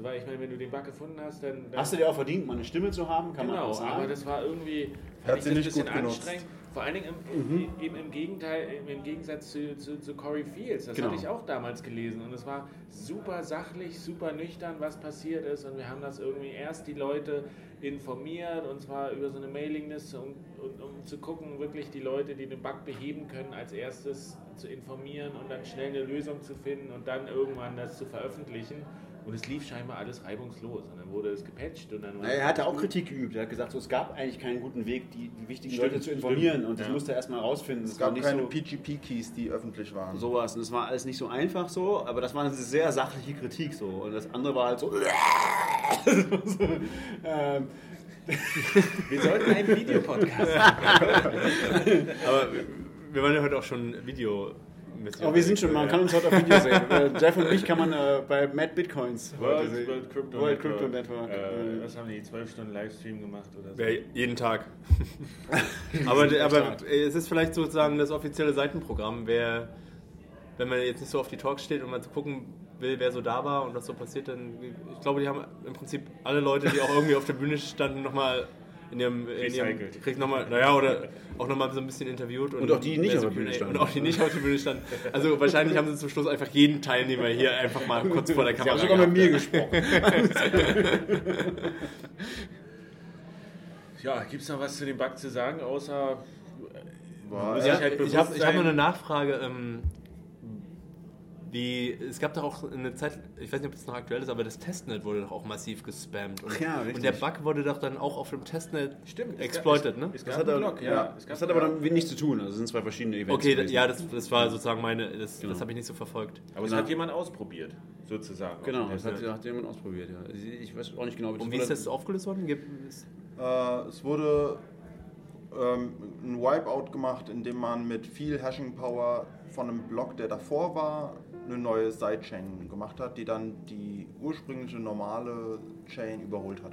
So war ich meine, wenn du den Bug gefunden hast, dann, dann hast du dir auch verdient, mal eine Stimme zu haben, kann man Genau, auch sagen. aber das war irgendwie Hat sie ein nicht bisschen gut genutzt. anstrengend. Vor allen Dingen im, eben im Gegenteil, im, im Gegensatz zu, zu, zu Corey Fields. Das Genau. hatte ich auch damals gelesen und es war super sachlich, super nüchtern, was passiert ist und wir haben das irgendwie erst die Leute informiert und zwar über so eine Mailingliste, um, um, um zu gucken, wirklich die Leute, die den Bug beheben können, als erstes zu informieren und dann schnell eine Lösung zu finden und dann irgendwann das zu veröffentlichen. Und es lief scheinbar alles reibungslos und dann wurde es gepatcht und dann war Na, Er hatte auch Kritik geübt. Er hat gesagt, so, es gab eigentlich keinen guten Weg, die, die wichtigen Stimmt, Leute zu informieren. stimmt. Und das Ja. musste er erstmal rausfinden. Es Das war gab nicht keine so, PGP-Keys, die öffentlich waren. sowas. Und es war alles nicht so einfach so, aber das war eine sehr sachliche Kritik so. Und das andere war halt so. so ähm, Wir sollten einen Videopodcast Aber wir waren ja heute auch schon Video. Aber wir sind schon, man kann uns heute auf Video sehen. Äh, Jeff und mich kann man äh, bei Mad Bitcoins heute World, sehen. World Crypto World Network. Crypto Network. Äh, Äh, was haben die, 12 Stunden Livestream gemacht oder so? Ja, jeden Tag. aber aber es ist vielleicht sozusagen das offizielle Seitenprogramm. Wer, wenn man jetzt nicht so auf die Talks steht und mal zu gucken will, wer so da war und was so passiert, dann ich glaube, die haben im Prinzip alle Leute, die auch irgendwie auf der Bühne standen, nochmal in ihrem, in ihrem kriegt noch mal, naja, oder auch nochmal so ein bisschen interviewt. Und auch die, die nicht auf der Bühne standen. Und auch die nicht auf der Bühne standen. Also wahrscheinlich haben sie zum Schluss einfach jeden Teilnehmer hier einfach mal kurz vor der Sie Kamera haben sogar mit gehabt. mir gesprochen. Ja, gibt es noch was zu dem Bug zu sagen, außer muss Ja, ich halt ich habe hab noch eine Nachfrage. Ähm, wie, es gab doch auch eine Zeit, ich weiß nicht, ob das noch aktuell ist, aber das Testnet wurde doch auch massiv gespammt. Und, ja, richtig. und der Bug wurde doch dann auch auf dem Testnet Stimmt, es exploited, ne? Es Das gab hat, Blog, ja, ja. Es gab das hat aber damit nichts zu tun. Also es sind zwei verschiedene Events. Okay, gewesen. ja, das, das war sozusagen meine, das, Genau. das habe ich nicht so verfolgt. aber es Genau. hat jemand ausprobiert, sozusagen. Genau, das hat, hat jemand ausprobiert. Ja. Ich weiß auch nicht genau, Und wie ist das aufgelöst worden? Es- Äh, es wurde ähm, ein Wipeout gemacht, indem man mit viel Hashing Power von einem Block, der davor war, eine neue Sidechain gemacht hat, die dann die ursprüngliche normale Chain überholt hat.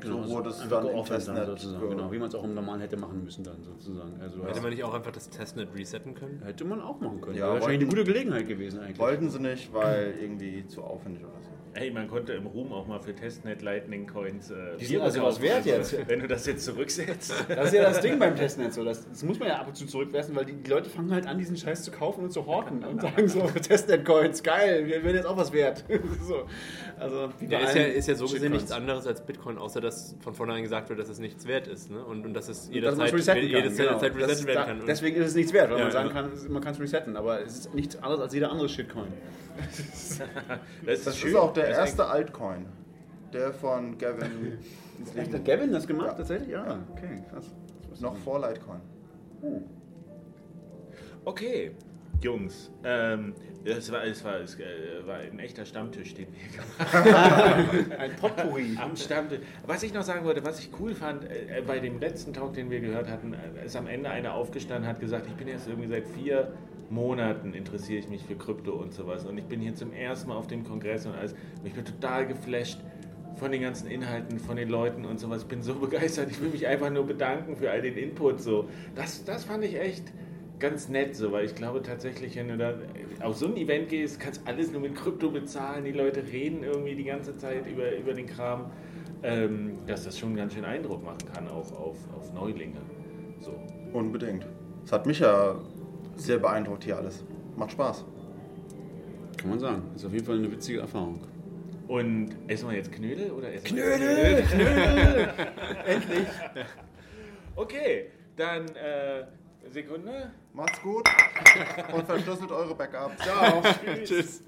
Genau, so wurde es dann im Testnet. sozusagen. ge- Genau, wie man es auch im Normalen hätte machen müssen dann sozusagen. Also Hätte man nicht auch einfach das Testnet resetten können? hätte man auch machen können. Ja, Wäre wahrscheinlich eine gute Gelegenheit gewesen eigentlich. Wollten sie nicht, weil irgendwie zu aufwendig oder so. Hey, man konnte im Ruhm auch mal für Testnet Lightning Coins äh, Die Bier sind also was wert jetzt. Wenn du das jetzt zurücksetzt. Das ist ja das Ding beim Testnet so. Das, das muss man ja ab und zu zurückwerfen, weil die, die Leute fangen halt an, diesen Scheiß zu kaufen und zu horten und sagen so, Testnet-Coins, geil, wir werden jetzt auch was wert. so. Also, Ja, ist ja, ist ja so gesehen nichts anderes als Bitcoin, außer dass von vornherein gesagt wird, dass es nichts wert ist. Ne? Und, und dass es jederzeit, es resetten kann. jederzeit genau. Zeit ist werden kann. Und Deswegen ist es nichts wert, weil Ja, man sagen ja. kann, es- man kann es resetten, aber es ist nichts anderes als jeder andere Shitcoin. Das, Das schön. ist auch der Das erste Altcoin, der von Gavin Leben Hat Gavin das gemacht Ja. tatsächlich? Ja, okay, krass. Noch vor Litecoin. Okay, Jungs, ähm, das war, es war, es äh, war ein echter Stammtisch, den wir gemacht haben. Ein Potpourri. Am Stammtisch. Was ich noch sagen wollte, was ich cool fand, äh, bei dem letzten Talk, den wir gehört hatten, äh, ist am Ende einer aufgestanden, hat gesagt, ich bin jetzt irgendwie seit vier Monaten interessiere ich mich für Krypto und sowas und ich bin hier zum ersten Mal auf dem Kongress und alles. Und ich bin total geflasht von den ganzen Inhalten, von den Leuten und sowas. Ich bin so begeistert. Ich will mich einfach nur bedanken für all den Input. So. Das, das fand ich echt ganz nett, so, weil ich glaube tatsächlich, wenn du da auf so ein Event gehst, kannst alles nur mit Krypto bezahlen. Die Leute reden irgendwie die ganze Zeit über, über den Kram, ähm, dass das schon ganz schön Eindruck machen kann, auch auf, auf Neulinge. So. Unbedingt. Es hat mich ja sehr beeindruckt hier alles. Macht Spaß. Kann man sagen. Ist auf jeden Fall eine witzige Erfahrung. Und essen wir jetzt Knödel oder essen wir Knödel, Knödel! Endlich! Okay, dann äh, Sekunde. Macht's gut und verschlüsselt eure Backups. Ciao! Tschüss.